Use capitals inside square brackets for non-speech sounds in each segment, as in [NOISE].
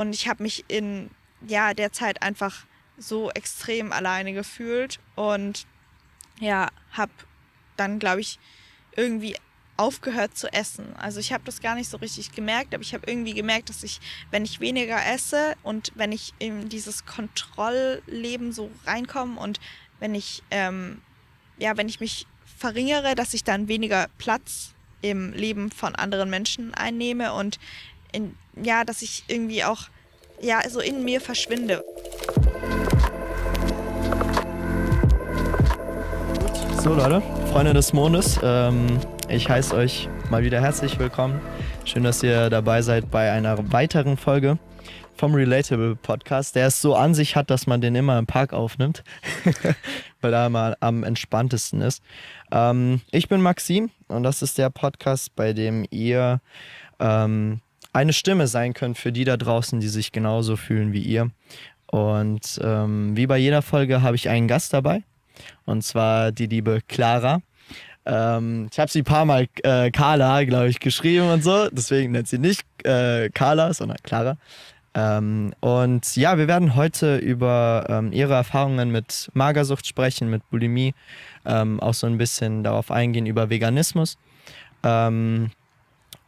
Und ich habe mich in ja, der Zeit einfach so extrem alleine gefühlt und ja, habe dann, glaube ich, irgendwie aufgehört zu essen. Also ich habe das gar nicht so richtig gemerkt, aber ich habe irgendwie gemerkt, dass ich, wenn ich weniger esse und wenn ich in dieses Kontrollleben so reinkomme und wenn ich, ähm, ja, wenn ich mich verringere, dass ich dann weniger Platz im Leben von anderen Menschen einnehme und in, ja, dass ich irgendwie auch ja, so in mir verschwinde. So Leute, Freunde des Mondes, ähm, ich heiße euch mal wieder herzlich willkommen. Schön, dass ihr dabei seid bei einer weiteren Folge vom Relatable Podcast, der es so an sich hat, dass man den immer im Park aufnimmt, [LAUGHS] weil er mal am entspanntesten ist. Ähm, ich bin Maxim und das ist der Podcast, bei dem ihr ähm, eine Stimme sein könnt für die da draußen, die sich genauso fühlen wie ihr. Und ähm, wie bei jeder Folge habe ich einen Gast dabei. Und zwar die liebe Clara. Ähm, ich habe sie ein paar Mal äh, Carla, glaube ich, geschrieben und so. Deswegen nennt sie nicht äh, Carla, sondern Clara. Ähm, und ja, wir werden heute über ähm, ihre Erfahrungen mit Magersucht sprechen, mit Bulimie, ähm, auch so ein bisschen darauf eingehen über Veganismus. Ähm,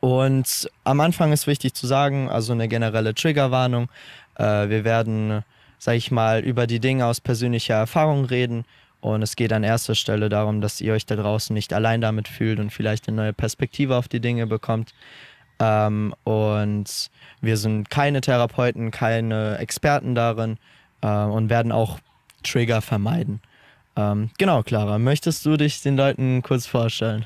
und am Anfang ist wichtig zu sagen, also eine generelle Triggerwarnung. Äh, wir werden, sag ich mal, über die Dinge aus persönlicher Erfahrung reden. Und es geht an erster Stelle darum, dass ihr euch da draußen nicht allein damit fühlt und vielleicht eine neue Perspektive auf die Dinge bekommt. Ähm, und wir sind keine Therapeuten, keine Experten darin äh, und werden auch Trigger vermeiden. Ähm, genau, Clara, möchtest du dich den Leuten kurz vorstellen?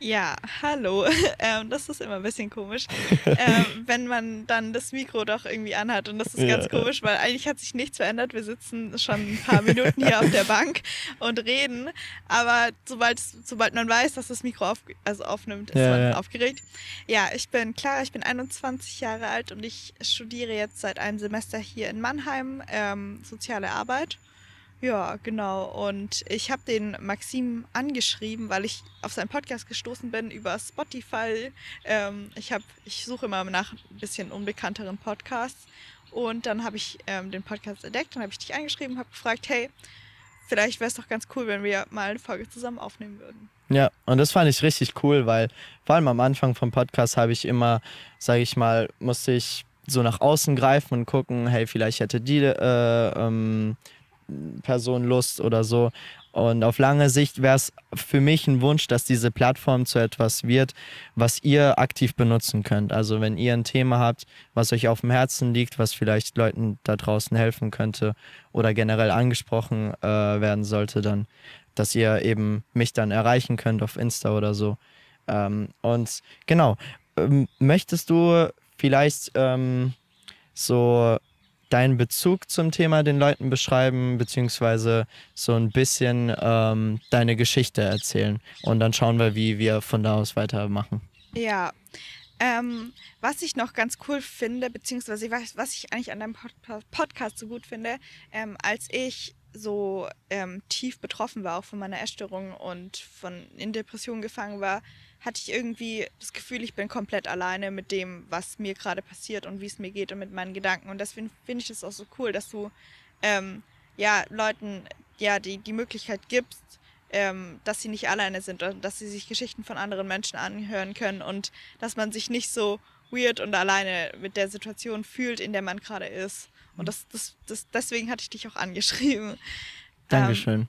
Ja, hallo. [LAUGHS] Ähm, das ist immer ein bisschen komisch, [LAUGHS] ähm, wenn man dann das Mikro doch irgendwie anhat. Und das ist ganz komisch, weil eigentlich hat sich nichts verändert. Wir sitzen schon ein paar Minuten hier auf der Bank und reden. Aber sobald, sobald man weiß, dass das Mikro auf, also aufnimmt, ist ja, man ja. aufgeregt. Ja, ich bin Clara, ich bin 21 Jahre alt und ich studiere jetzt seit einem Semester hier in Mannheim ähm, soziale Arbeit. Ja, genau. Und ich habe den Maxim angeschrieben, weil ich auf seinen Podcast gestoßen bin über Spotify. Ähm, ich, ich suche immer nach ein bisschen unbekannteren Podcasts. Und dann habe ich ähm, den Podcast entdeckt, dann habe ich dich angeschrieben, habe gefragt, hey, vielleicht wäre es doch ganz cool, wenn wir mal eine Folge zusammen aufnehmen würden. Ja, und das fand ich richtig cool, weil vor allem am Anfang vom Podcast habe ich immer, sage ich mal, musste ich so nach außen greifen und gucken, hey, vielleicht hätte die äh, ähm, Person Lust oder so. Und auf lange Sicht wäre es für mich ein Wunsch, dass diese Plattform zu etwas wird, was ihr aktiv benutzen könnt. Also wenn ihr ein Thema habt, was euch auf dem Herzen liegt, was vielleicht Leuten da draußen helfen könnte oder generell angesprochen äh, werden sollte, dann, dass ihr eben mich dann erreichen könnt auf Insta oder so. Ähm, und genau, ähm, möchtest du vielleicht ähm, so deinen Bezug zum Thema den Leuten beschreiben, beziehungsweise so ein bisschen ähm, deine Geschichte erzählen. Und dann schauen wir, wie wir von da aus weitermachen. Ja. Ähm, was ich noch ganz cool finde, beziehungsweise was, was ich eigentlich an deinem Pod Podcast so gut finde, ähm, als ich so ähm, tief betroffen war, auch von meiner Essstörung und von in Depressionen gefangen war, hatte ich irgendwie das Gefühl, ich bin komplett alleine mit dem, was mir gerade passiert und wie es mir geht und mit meinen Gedanken. Und deswegen finde ich das auch so cool, dass du ähm, ja Leuten ja die, die Möglichkeit gibst, ähm, dass sie nicht alleine sind und dass sie sich Geschichten von anderen Menschen anhören können und dass man sich nicht so weird und alleine mit der Situation fühlt, in der man gerade ist. Und das, das, das, deswegen hatte ich dich auch angeschrieben. Dankeschön. Ähm,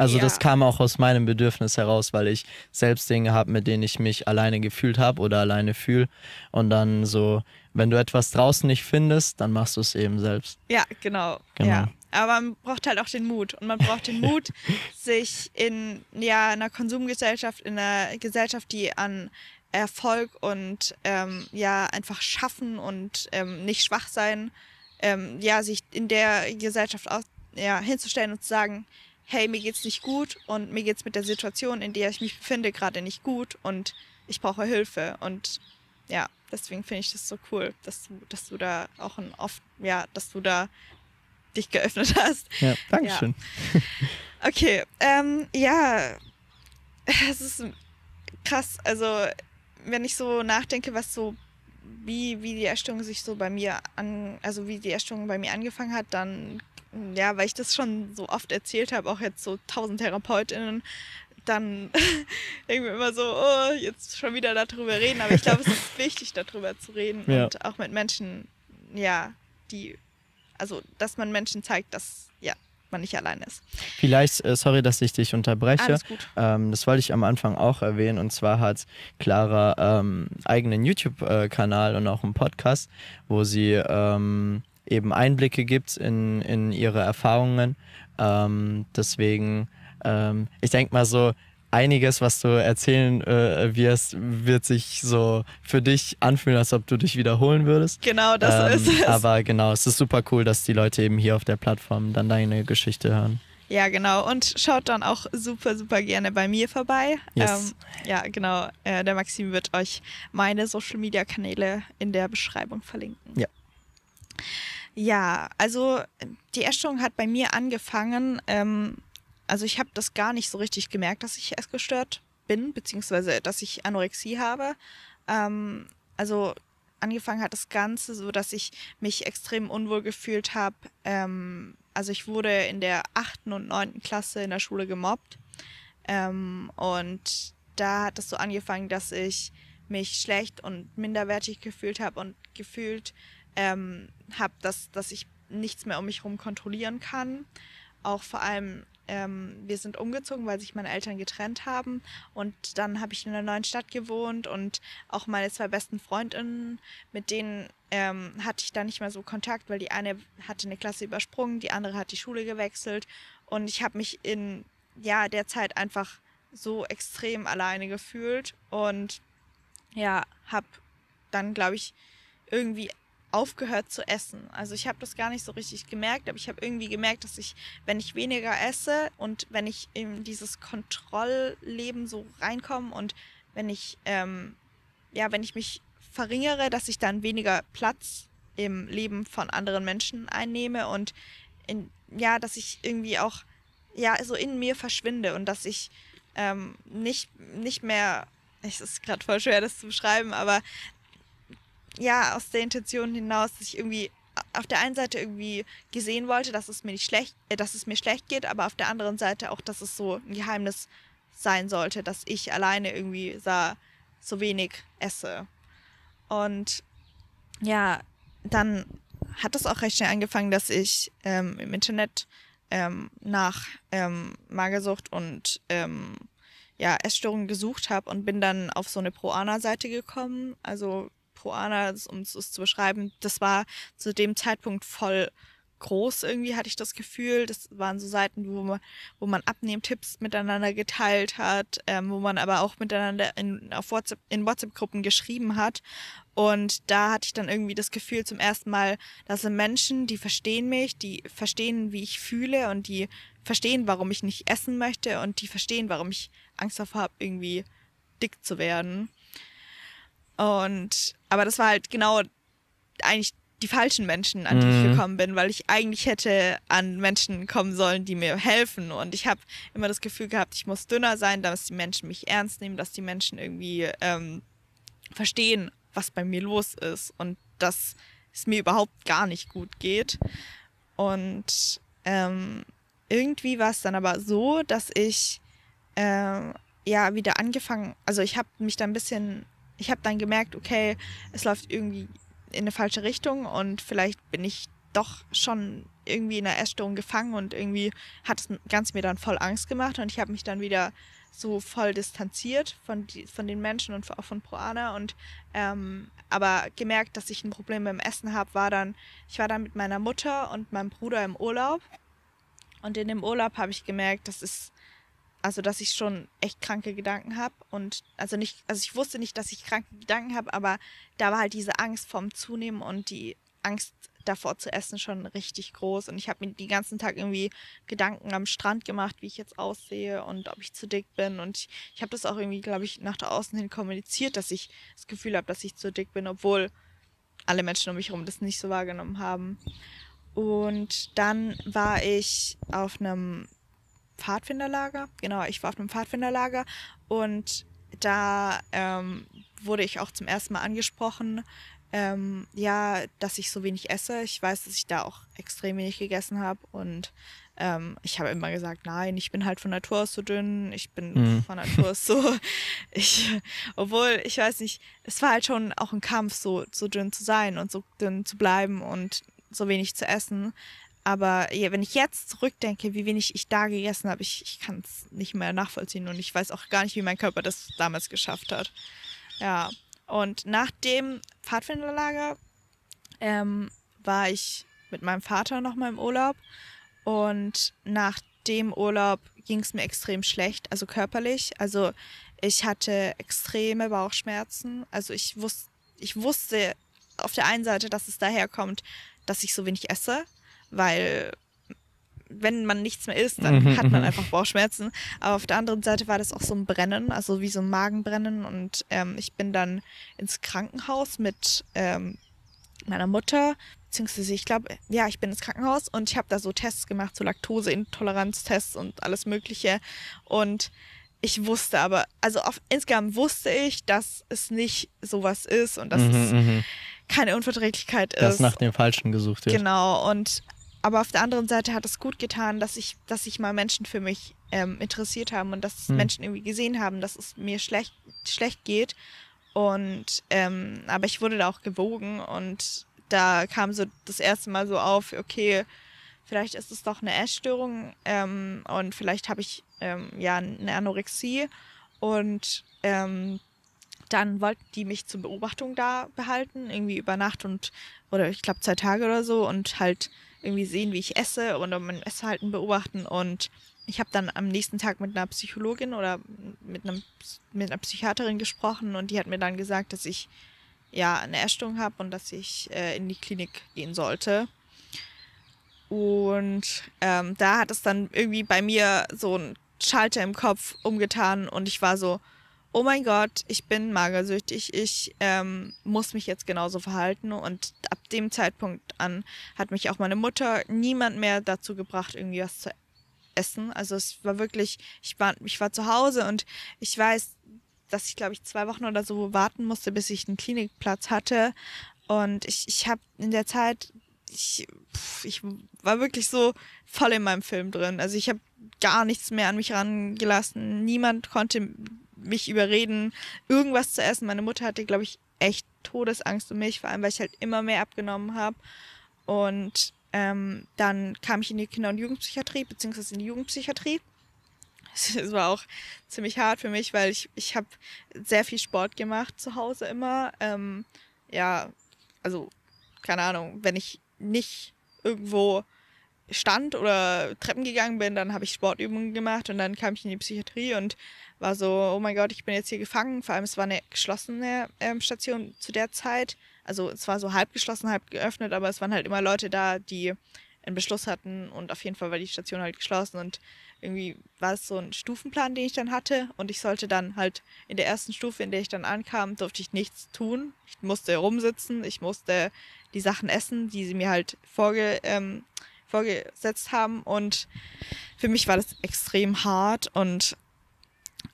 also ja. das kam auch aus meinem Bedürfnis heraus, weil ich selbst Dinge habe, mit denen ich mich alleine gefühlt habe oder alleine fühle. Und dann so, wenn du etwas draußen nicht findest, dann machst du es eben selbst. Ja, genau. genau. Ja. Aber man braucht halt auch den Mut. Und man braucht den [LAUGHS] Mut, sich in ja, einer Konsumgesellschaft, in einer Gesellschaft, die an Erfolg und ähm, ja einfach schaffen und ähm, nicht schwach sein, ähm, ja, sich in der Gesellschaft auch, ja, hinzustellen und zu sagen, hey, mir geht's nicht gut und mir geht's mit der Situation, in der ich mich befinde, gerade nicht gut und ich brauche Hilfe. Und ja, deswegen finde ich das so cool, dass du, dass du da auch ein oft, ja, dass du da dich geöffnet [LAUGHS] hast. Ja, danke schön. Ja. [LAUGHS] Okay, ähm, ja, es ist krass. Also, wenn ich so nachdenke, was so wie, wie die Essstörung sich so bei mir an, also wie die Essstörung bei mir angefangen hat, dann, ja, weil ich das schon so oft erzählt habe, auch jetzt so tausend TherapeutInnen, dann [LAUGHS] irgendwie immer so, oh, jetzt schon wieder darüber reden. Aber ich glaube, es ist [LAUGHS] wichtig, darüber zu reden ja. und auch mit Menschen, ja, die, also, dass man Menschen zeigt, dass, ja, man nicht allein ist. Vielleicht, äh, sorry, dass ich dich unterbreche. Alles gut. Ähm, das wollte ich am Anfang auch erwähnen. Und zwar hat Clara ähm, eigenen YouTube-Kanal und auch einen Podcast, wo sie ähm, eben Einblicke gibt in, in ihre Erfahrungen. Ähm, deswegen, ähm, ich denke mal so, einiges, was du erzählen äh, wirst, wird sich so für dich anfühlen, als ob du dich wiederholen würdest. Genau, das ähm, ist es. Aber genau, es ist super cool, dass die Leute eben hier auf der Plattform dann deine Geschichte hören. Ja, genau. Und schaut dann auch super, super gerne bei mir vorbei. Yes. Ähm, ja, genau. Äh, der Maxim wird euch meine Social Media Kanäle in der Beschreibung verlinken. Ja. Ja, also die Essstörung hat bei mir angefangen. Ähm, also ich habe das gar nicht so richtig gemerkt, dass ich essgestört bin, beziehungsweise dass ich Anorexie habe. Ähm, also angefangen hat das Ganze so, dass ich mich extrem unwohl gefühlt habe. Ähm, also ich wurde in der achten und neunten Klasse in der Schule gemobbt. Ähm, und da hat es so angefangen, dass ich mich schlecht und minderwertig gefühlt habe und gefühlt ähm, habe, dass, dass ich nichts mehr um mich herum kontrollieren kann. Auch vor allem ähm, wir sind umgezogen, weil sich meine Eltern getrennt haben. Und dann habe ich in einer neuen Stadt gewohnt und auch meine zwei besten Freundinnen, mit denen ähm, hatte ich dann nicht mehr so Kontakt, weil die eine hatte eine Klasse übersprungen, die andere hat die Schule gewechselt. Und ich habe mich in ja, der Zeit einfach so extrem alleine gefühlt und ja, habe dann, glaube ich, irgendwie aufgehört zu essen. Also ich habe das gar nicht so richtig gemerkt, aber ich habe irgendwie gemerkt, dass ich, wenn ich weniger esse und wenn ich in dieses Kontrollleben so reinkomme und wenn ich, ähm, ja, wenn ich mich verringere, dass ich dann weniger Platz im Leben von anderen Menschen einnehme und in, ja, dass ich irgendwie auch, ja, so in mir verschwinde und dass ich ähm, nicht, nicht mehr, es ist gerade voll schwer, das zu beschreiben, aber ja, aus der Intention hinaus, dass ich irgendwie auf der einen Seite irgendwie gesehen wollte, dass es mir nicht schlecht, äh, dass es mir schlecht geht, aber auf der anderen Seite auch, dass es so ein Geheimnis sein sollte, dass ich alleine irgendwie sah, so wenig esse. Und ja, dann hat es auch recht schnell angefangen, dass ich ähm, im Internet ähm, nach ähm, Magersucht und ähm, ja, Essstörungen gesucht habe und bin dann auf so eine Pro-Ana-Seite gekommen. Also Proana, um es zu beschreiben, das war zu dem Zeitpunkt voll groß irgendwie, hatte ich das Gefühl. Das waren so Seiten, wo man, wo man Abnehmtipps miteinander geteilt hat, ähm, wo man aber auch miteinander in, WhatsApp, in WhatsApp-Gruppen geschrieben hat. Und da hatte ich dann irgendwie das Gefühl zum ersten Mal, das sind Menschen, die verstehen mich, die verstehen, wie ich fühle und die verstehen, warum ich nicht essen möchte und die verstehen, warum ich Angst davor habe, irgendwie dick zu werden. Und aber das war halt genau eigentlich die falschen Menschen, an die ich mhm. gekommen bin, weil ich eigentlich hätte an Menschen kommen sollen, die mir helfen. Und ich habe immer das Gefühl gehabt, ich muss dünner sein, dass die Menschen mich ernst nehmen, dass die Menschen irgendwie ähm, verstehen, was bei mir los ist und dass es mir überhaupt gar nicht gut geht. Und ähm, irgendwie war es dann aber so, dass ich äh, ja wieder angefangen, also ich habe mich da ein bisschen ich habe dann gemerkt, okay, es läuft irgendwie in eine falsche Richtung und vielleicht bin ich doch schon irgendwie in einer Essstörung gefangen und irgendwie hat das Ganze mir dann voll Angst gemacht und ich habe mich dann wieder so voll distanziert von, die, von den Menschen und auch von Proana und ähm, aber gemerkt, dass ich ein Problem beim Essen habe, war dann, ich war dann mit meiner Mutter und meinem Bruder im Urlaub und in dem Urlaub habe ich gemerkt, das ist also dass ich schon echt kranke Gedanken habe und also nicht, also ich wusste nicht, dass ich kranke Gedanken habe, aber da war halt diese Angst vorm Zunehmen und die Angst davor zu essen schon richtig groß und ich habe mir den ganzen Tag irgendwie Gedanken am Strand gemacht, wie ich jetzt aussehe und ob ich zu dick bin und ich, ich habe das auch irgendwie, glaube ich, nach der Außen hin kommuniziert, dass ich das Gefühl habe, dass ich zu dick bin, obwohl alle Menschen um mich herum das nicht so wahrgenommen haben. Und dann war ich auf einem Pfadfinderlager. Genau, ich war auf einem Pfadfinderlager und da ähm, wurde ich auch zum ersten Mal angesprochen, ähm, ja, dass ich so wenig esse. Ich weiß, dass ich da auch extrem wenig gegessen habe und ähm, ich habe immer gesagt, nein, ich bin halt von Natur aus so dünn, ich bin mhm. [LAUGHS] von Natur aus so, ich, obwohl, ich weiß nicht, es war halt schon auch ein Kampf, so, so dünn zu sein und so dünn zu bleiben und so wenig zu essen. Aber wenn ich jetzt zurückdenke, wie wenig ich da gegessen habe, ich, ich kann es nicht mehr nachvollziehen und ich weiß auch gar nicht, wie mein Körper das damals geschafft hat. Ja, und nach dem Pfadfinderlager ähm, war ich mit meinem Vater nochmal im Urlaub und nach dem Urlaub ging es mir extrem schlecht, also körperlich. Also ich hatte extreme Bauchschmerzen. Also ich, wus ich wusste auf der einen Seite, dass es daher kommt, dass ich so wenig esse weil wenn man nichts mehr isst, dann mhm, hat man mhm. einfach Bauchschmerzen. Aber auf der anderen Seite war das auch so ein Brennen, also wie so ein Magenbrennen. Und ähm, ich bin dann ins Krankenhaus mit ähm, meiner Mutter, beziehungsweise ich glaube, ja, ich bin ins Krankenhaus und ich habe da so Tests gemacht, so Laktoseintoleranztests und alles Mögliche. Und ich wusste aber, also auf, insgesamt wusste ich, dass es nicht sowas ist und dass mhm, es mhm. keine Unverträglichkeit ist. Dass nach dem Falschen gesucht wird. Genau, und aber auf der anderen Seite hat es gut getan, dass ich, dass sich mal Menschen für mich ähm, interessiert haben und dass hm. Menschen irgendwie gesehen haben, dass es mir schlecht, schlecht geht. Und ähm, aber ich wurde da auch gewogen und da kam so das erste Mal so auf, okay, vielleicht ist es doch eine Essstörung ähm, und vielleicht habe ich ähm, ja eine Anorexie und ähm, dann wollten die mich zur Beobachtung da behalten, irgendwie über Nacht und oder ich glaube zwei Tage oder so und halt irgendwie sehen, wie ich esse oder mein Essverhalten beobachten. Und ich habe dann am nächsten Tag mit einer Psychologin oder mit, einem, mit einer Psychiaterin gesprochen und die hat mir dann gesagt, dass ich ja eine Essstörung habe und dass ich äh, in die Klinik gehen sollte. Und ähm, da hat es dann irgendwie bei mir so ein Schalter im Kopf umgetan und ich war so, oh mein Gott, ich bin magersüchtig, ich ähm, muss mich jetzt genauso verhalten. Und ab dem Zeitpunkt an hat mich auch meine Mutter niemand mehr dazu gebracht, irgendwie was zu essen. Also es war wirklich, ich war, ich war zu Hause und ich weiß, dass ich, glaube ich, zwei Wochen oder so warten musste, bis ich einen Klinikplatz hatte. Und ich, ich habe in der Zeit, ich, ich war wirklich so voll in meinem Film drin. Also ich habe gar nichts mehr an mich rangelassen. Niemand konnte mich überreden, irgendwas zu essen. Meine Mutter hatte, glaube ich, echt Todesangst um mich, vor allem weil ich halt immer mehr abgenommen habe. Und ähm, dann kam ich in die Kinder- und Jugendpsychiatrie, beziehungsweise in die Jugendpsychiatrie. [LAUGHS] Es war auch ziemlich hart für mich, weil ich, ich habe sehr viel Sport gemacht zu Hause immer. Ähm, ja, also, keine Ahnung, wenn ich nicht irgendwo stand oder Treppen gegangen bin, dann habe ich Sportübungen gemacht und dann kam ich in die Psychiatrie und war so, oh mein Gott, ich bin jetzt hier gefangen. Vor allem, es war eine geschlossene ähm, Station zu der Zeit. Also es war so halb geschlossen, halb geöffnet, aber es waren halt immer Leute da, die einen Beschluss hatten und auf jeden Fall war die Station halt geschlossen und irgendwie war es so ein Stufenplan, den ich dann hatte und ich sollte dann halt in der ersten Stufe, in der ich dann ankam, durfte ich nichts tun. Ich musste rumsitzen, ich musste die Sachen essen, die sie mir halt vorge, ähm, vorgesetzt haben und für mich war das extrem hart und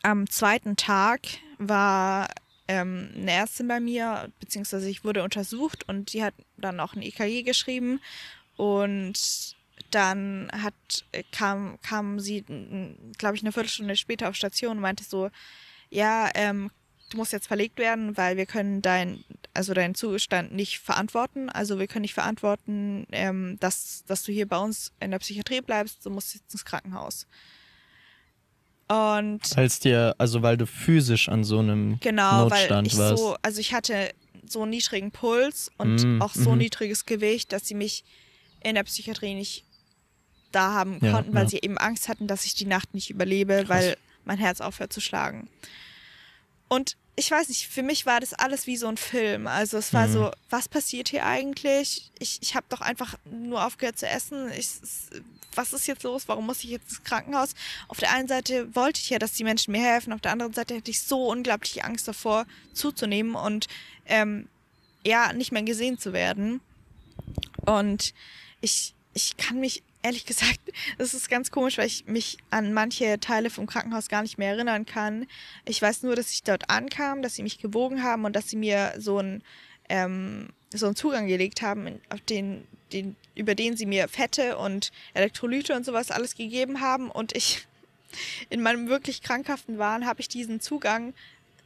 am zweiten Tag war ähm, eine Ärztin bei mir, beziehungsweise ich wurde untersucht und die hat dann auch ein EKG geschrieben und dann hat, kam, kam sie, glaube ich, eine Viertelstunde später auf Station und meinte so, ja, ähm, du musst jetzt verlegt werden, weil wir können dein, also deinen Zustand nicht verantworten. Also wir können nicht verantworten, ähm, dass, dass du hier bei uns in der Psychiatrie bleibst, du musst jetzt ins Krankenhaus. Und als dir, also weil du physisch an so einem genau, Notstand weil ich warst. so, also ich hatte so einen niedrigen Puls und mm, auch so mm. niedriges Gewicht, dass sie mich in der Psychiatrie nicht da haben ja, konnten, weil ja. sie eben Angst hatten, dass ich die Nacht nicht überlebe, Krass. weil mein Herz aufhört zu schlagen. Und ich weiß nicht, für mich war das alles wie so ein Film. Also es war mhm. so, was passiert hier eigentlich? Ich, ich habe doch einfach nur aufgehört zu essen. Ich, was ist jetzt los? Warum muss ich jetzt ins Krankenhaus? Auf der einen Seite wollte ich ja, dass die Menschen mir helfen. Auf der anderen Seite hatte ich so unglaubliche Angst davor, zuzunehmen und ähm, ja, nicht mehr gesehen zu werden. Und ich, ich kann mich ehrlich gesagt, [LAUGHS] das ist ganz komisch, weil ich mich an manche Teile vom Krankenhaus gar nicht mehr erinnern kann. Ich weiß nur, dass ich dort ankam, dass sie mich gewogen haben und dass sie mir so ein ähm, so einen Zugang gelegt haben, auf den, den, über den sie mir Fette und Elektrolyte und sowas alles gegeben haben. Und ich [LAUGHS] in meinem wirklich krankhaften Wahn habe ich diesen Zugang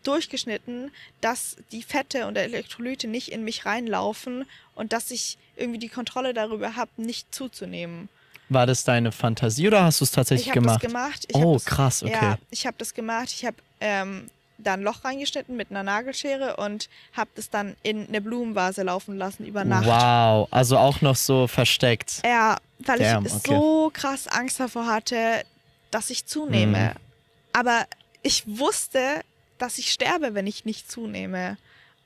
durchgeschnitten, dass die Fette und Elektrolyte nicht in mich reinlaufen und dass ich irgendwie die Kontrolle darüber habe, nicht zuzunehmen. War das deine Fantasie oder hast du es tatsächlich ich gemacht? Ich habe das gemacht. Ich oh, das, krass, okay. Ja, ich habe das gemacht. Ich habe ähm, da ein Loch reingeschnitten mit einer Nagelschere und habe das dann in eine Blumenvase laufen lassen über Nacht. Wow, also auch noch so versteckt. Ja, weil Damn, ich okay. so krass Angst davor hatte, dass ich zunehme. Mhm. Aber ich wusste, dass ich sterbe, wenn ich nicht zunehme.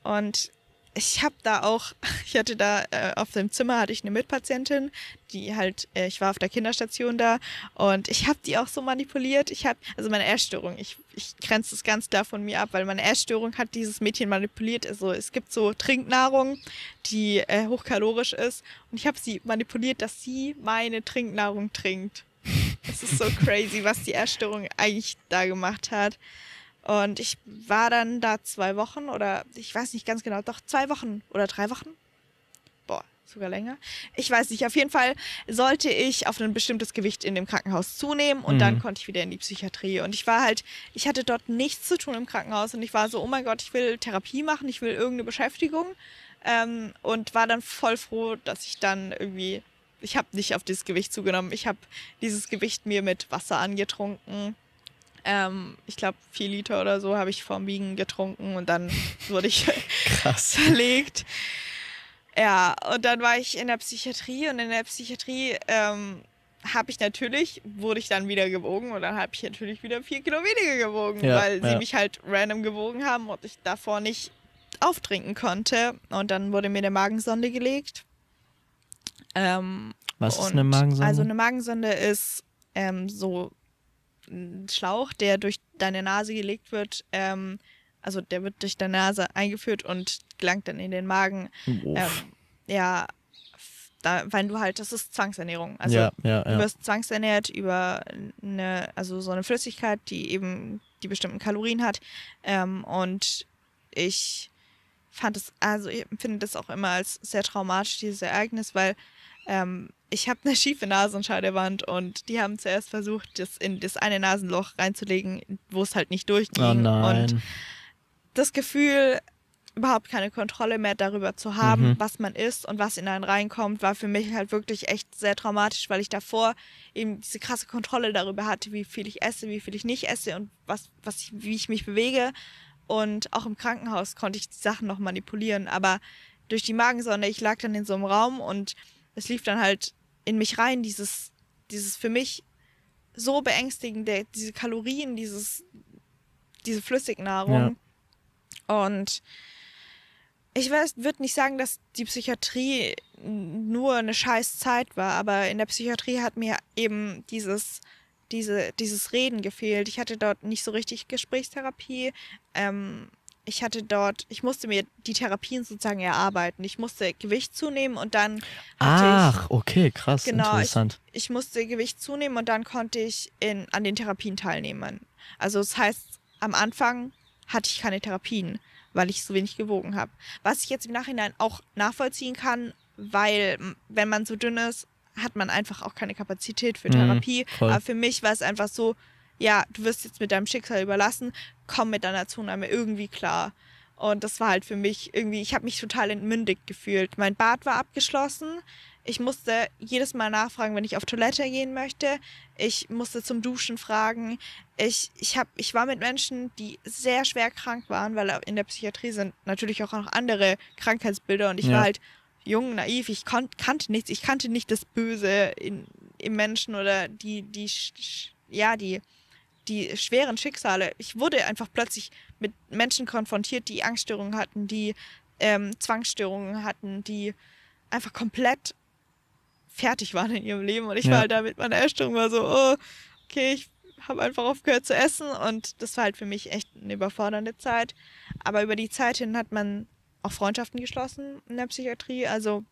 Und ich habe da auch, [LAUGHS] ich hatte da äh, auf dem Zimmer hatte ich eine Mitpatientin, die halt, äh, ich war auf der Kinderstation da und ich habe die auch so manipuliert. Ich habe, also meine Essstörung, ich, ich grenze das ganz klar von mir ab, weil meine Essstörung hat dieses Mädchen manipuliert. Also es gibt so Trinknahrung, die äh, hochkalorisch ist und ich habe sie manipuliert, dass sie meine Trinknahrung trinkt. Es ist so crazy, was die Essstörung eigentlich da gemacht hat. Und ich war dann da zwei Wochen oder ich weiß nicht ganz genau, doch zwei Wochen oder drei Wochen. Boah, sogar länger. Ich weiß nicht, auf jeden Fall sollte ich auf ein bestimmtes Gewicht in dem Krankenhaus zunehmen und mhm. dann konnte ich wieder in die Psychiatrie. Und ich war halt, ich hatte dort nichts zu tun im Krankenhaus und ich war so, oh mein Gott, ich will Therapie machen, ich will irgendeine Beschäftigung. Ähm, und war dann voll froh, dass ich dann irgendwie, ich habe nicht auf dieses Gewicht zugenommen, ich habe dieses Gewicht mir mit Wasser angetrunken ähm, ich glaube, vier Liter oder so habe ich vorm Wiegen getrunken und dann wurde ich [LAUGHS] zerlegt. Ja, und dann war ich in der Psychiatrie und in der Psychiatrie ähm, habe ich natürlich, wurde ich dann wieder gewogen und dann habe ich natürlich wieder vier Kilo weniger gewogen, ja, weil ja. sie mich halt random gewogen haben und ich davor nicht auftrinken konnte. Und dann wurde mir eine Magensonde gelegt. Ähm, Was ist eine Magensonde? Also eine Magensonde ist ähm, so Schlauch, der durch deine Nase gelegt wird. Ähm, also der wird durch deine Nase eingeführt und gelangt dann in den Magen. Ähm, ja, da, weil du halt, das ist Zwangsernährung. Also ja, ja, ja. du wirst zwangsernährt über eine, also so eine Flüssigkeit, die eben die bestimmten Kalorien hat. Ähm, und ich fand es, also ich empfinde das auch immer als sehr traumatisch, dieses Ereignis, weil ähm, ich habe eine schiefe Nasenscheidewand und die haben zuerst versucht, das in das eine Nasenloch reinzulegen, wo es halt nicht durchging. Oh und das Gefühl, überhaupt keine Kontrolle mehr darüber zu haben, mhm. was man isst und was in einen reinkommt, war für mich halt wirklich echt sehr traumatisch, weil ich davor eben diese krasse Kontrolle darüber hatte, wie viel ich esse, wie viel ich nicht esse und was, was ich, wie ich mich bewege. Und auch im Krankenhaus konnte ich die Sachen noch manipulieren, aber durch die Magensonde, ich lag dann in so einem Raum und es lief dann halt in mich rein, dieses, dieses für mich so beängstigende, diese Kalorien, dieses, diese Flüssignahrung. Ja. Und ich würde nicht sagen, dass die Psychiatrie nur eine scheiß Zeit war, aber in der Psychiatrie hat mir eben dieses, diese, dieses Reden gefehlt. Ich hatte dort nicht so richtig Gesprächstherapie. Ähm, ich hatte dort, ich musste mir die Therapien sozusagen erarbeiten. Ich musste Gewicht zunehmen und dann Ach, ich, okay, krass, genau, interessant. Ich, ich, musste Gewicht zunehmen und dann konnte ich in, an den Therapien teilnehmen. Also das heißt, am Anfang hatte ich keine Therapien, weil ich so wenig gewogen habe. Was ich jetzt im Nachhinein auch nachvollziehen kann, weil wenn man so dünn ist, hat man einfach auch keine Kapazität für mhm, Therapie. Mhm, Aber für mich war es einfach so, ja, du wirst jetzt mit deinem Schicksal überlassen, komm mit deiner Zunahme irgendwie klar. Und das war halt für mich irgendwie, ich habe mich total entmündigt gefühlt. Mein Bad war abgeschlossen. Ich musste jedes Mal nachfragen, wenn ich auf Toilette gehen möchte. Ich musste zum Duschen fragen. Ich, ich, hab, ich war mit Menschen, die sehr schwer krank waren, weil in der Psychiatrie sind natürlich auch noch andere Krankheitsbilder. Und ich ja. war halt jung, naiv. Ich kannte nichts. Ich kannte nicht das Böse in, im Menschen oder die, die, ja, die die schweren Schicksale. Ich wurde einfach plötzlich mit Menschen konfrontiert, die Angststörungen hatten, die ähm, Zwangsstörungen hatten, die einfach komplett fertig waren in ihrem Leben. Und ich ja. war halt da mit meiner Essstörung war so, oh, okay, ich habe einfach aufgehört zu essen. Und das war halt für mich echt eine überfordernde Zeit. Aber über die Zeit hin hat man auch Freundschaften geschlossen in der Psychiatrie. Also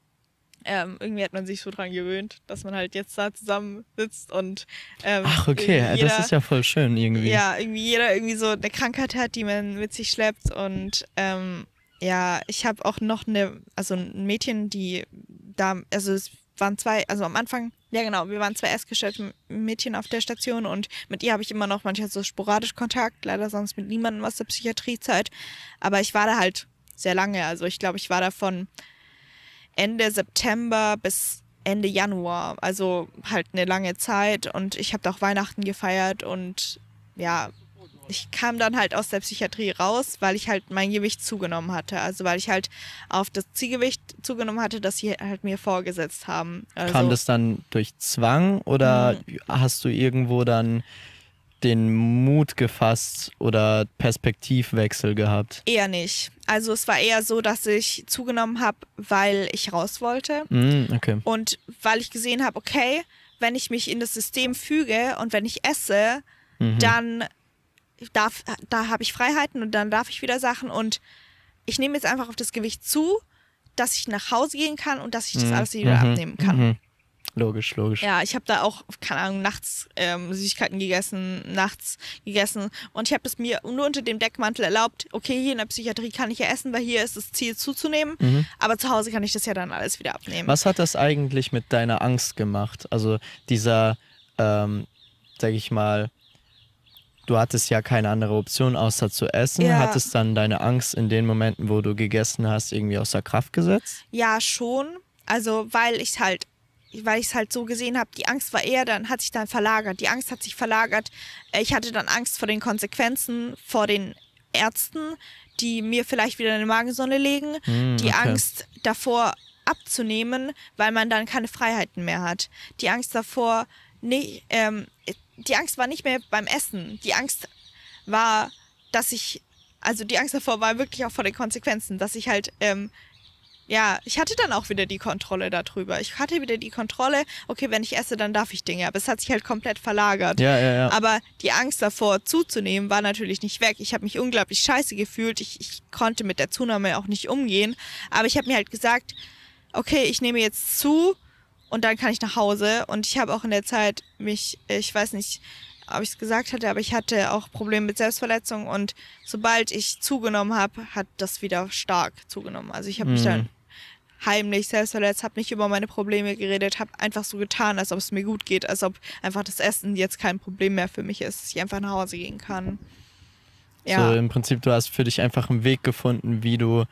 ähm, irgendwie hat man sich so dran gewöhnt, dass man halt jetzt da zusammen sitzt und ähm, Ach, okay, jeder, das ist ja voll schön irgendwie. Ja, irgendwie jeder irgendwie so eine Krankheit hat, die man mit sich schleppt und ähm, ja, ich habe auch noch eine, also ein Mädchen, die da, also es waren zwei, also am Anfang, ja genau, wir waren zwei erstgestellte Mädchen auf der Station und mit ihr habe ich immer noch manchmal so sporadisch Kontakt, leider sonst mit niemandem aus der Psychiatriezeit, aber ich war da halt sehr lange, also ich glaube, ich war da von Ende September bis Ende Januar. Also halt eine lange Zeit und ich habe da auch Weihnachten gefeiert und ja, ich kam dann halt aus der Psychiatrie raus, weil ich halt mein Gewicht zugenommen hatte. Also weil ich halt auf das Zielgewicht zugenommen hatte, das sie halt mir vorgesetzt haben. Also, Kam das dann durch Zwang oder Mhm. hast du irgendwo dann den Mut gefasst oder Perspektivwechsel gehabt? eher nicht. Also es war eher so, dass ich zugenommen habe, weil ich raus wollte. Mm, okay. Und weil ich gesehen habe, okay, wenn ich mich in das System füge und wenn ich esse, Mhm. dann darf, da habe ich Freiheiten und dann darf ich wieder Sachen und ich nehme jetzt einfach auf das Gewicht zu, dass ich nach Hause gehen kann und dass ich das Mhm. alles wieder Mhm. abnehmen kann. Mhm. Logisch, logisch. Ja, ich habe da auch, keine Ahnung, nachts ähm, Süßigkeiten gegessen, nachts gegessen und ich habe es mir nur unter dem Deckmantel erlaubt, okay, hier in der Psychiatrie kann ich ja essen, weil hier ist das Ziel zuzunehmen, Mhm. aber zu Hause kann ich das ja dann alles wieder abnehmen. Was hat das eigentlich mit deiner Angst gemacht? Also dieser, ähm, sag ich mal, du hattest ja keine andere Option außer zu essen. Ja. Hat es dann deine Angst in den Momenten, wo du gegessen hast, irgendwie außer Kraft gesetzt? Ja, schon. Also, weil ich halt, weil ich es halt so gesehen habe, die Angst war eher, dann hat sich dann verlagert. Die Angst hat sich verlagert. Äh, Ich hatte dann Angst vor den Konsequenzen, vor den Ärzten, die mir vielleicht wieder eine Magensonde legen. Hm, Die okay. Angst davor abzunehmen, weil man dann keine Freiheiten mehr hat. Die Angst davor, nicht, ähm, die Angst war nicht mehr beim Essen. Die Angst war, dass ich, also die Angst davor war wirklich auch vor den Konsequenzen, dass ich halt, ähm, ja, ich hatte dann auch wieder die Kontrolle darüber. Ich hatte wieder die Kontrolle, okay, wenn ich esse, dann darf ich Dinge, aber es hat sich halt komplett verlagert. Ja, ja, ja. Aber die Angst davor zuzunehmen war natürlich nicht weg. Ich habe mich unglaublich scheiße gefühlt. Ich, ich konnte mit der Zunahme auch nicht umgehen. Aber ich habe mir halt gesagt, okay, ich nehme jetzt zu und dann kann ich nach Hause. Und ich habe auch in der Zeit mich, ich weiß nicht, ob ich es gesagt hatte, aber ich hatte auch Probleme mit Selbstverletzung. Und sobald ich zugenommen habe, hat das wieder stark zugenommen. Also ich habe mich Mhm. dann heimlich selbst verletzt, habe nicht über meine Probleme geredet, habe einfach so getan, als ob es mir gut geht, als ob einfach das Essen jetzt kein Problem mehr für mich ist, dass ich einfach nach Hause gehen kann. Ja, So im Prinzip, du hast für dich einfach einen Weg gefunden, wie du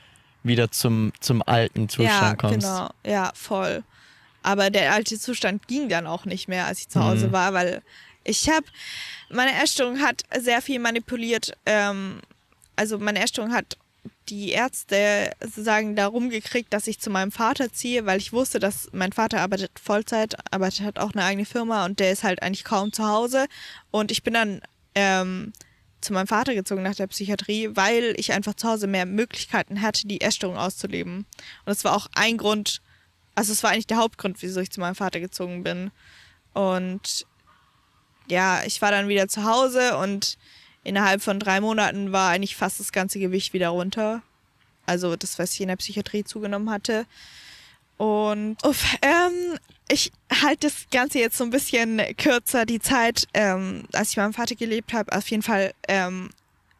wieder zum, zum alten Zustand ja kommst. genau, ja, voll. Aber der alte Zustand ging dann auch nicht mehr, als ich zu Hause Mhm. war, weil ich habe, meine Essstörung hat sehr viel manipuliert. Ähm, also meine Essstörung hat die Ärzte sozusagen darum gekriegt, dass ich zu meinem Vater ziehe, weil ich wusste, dass mein Vater arbeitet Vollzeit, arbeitet hat auch eine eigene Firma und der ist halt eigentlich kaum zu Hause. Und ich bin dann ähm, zu meinem Vater gezogen nach der Psychiatrie, weil ich einfach zu Hause mehr Möglichkeiten hatte, die Essstörung auszuleben. Und das war auch ein Grund, also es war eigentlich der Hauptgrund, wieso ich zu meinem Vater gezogen bin. Und ja, ich war dann wieder zu Hause und innerhalb von drei Monaten war eigentlich fast das ganze Gewicht wieder runter. Also das, was ich in der Psychiatrie zugenommen hatte. Und uff, ähm, ich halte das Ganze jetzt so ein bisschen kürzer. Die Zeit, ähm, als ich meinem Vater gelebt habe, auf jeden Fall ähm,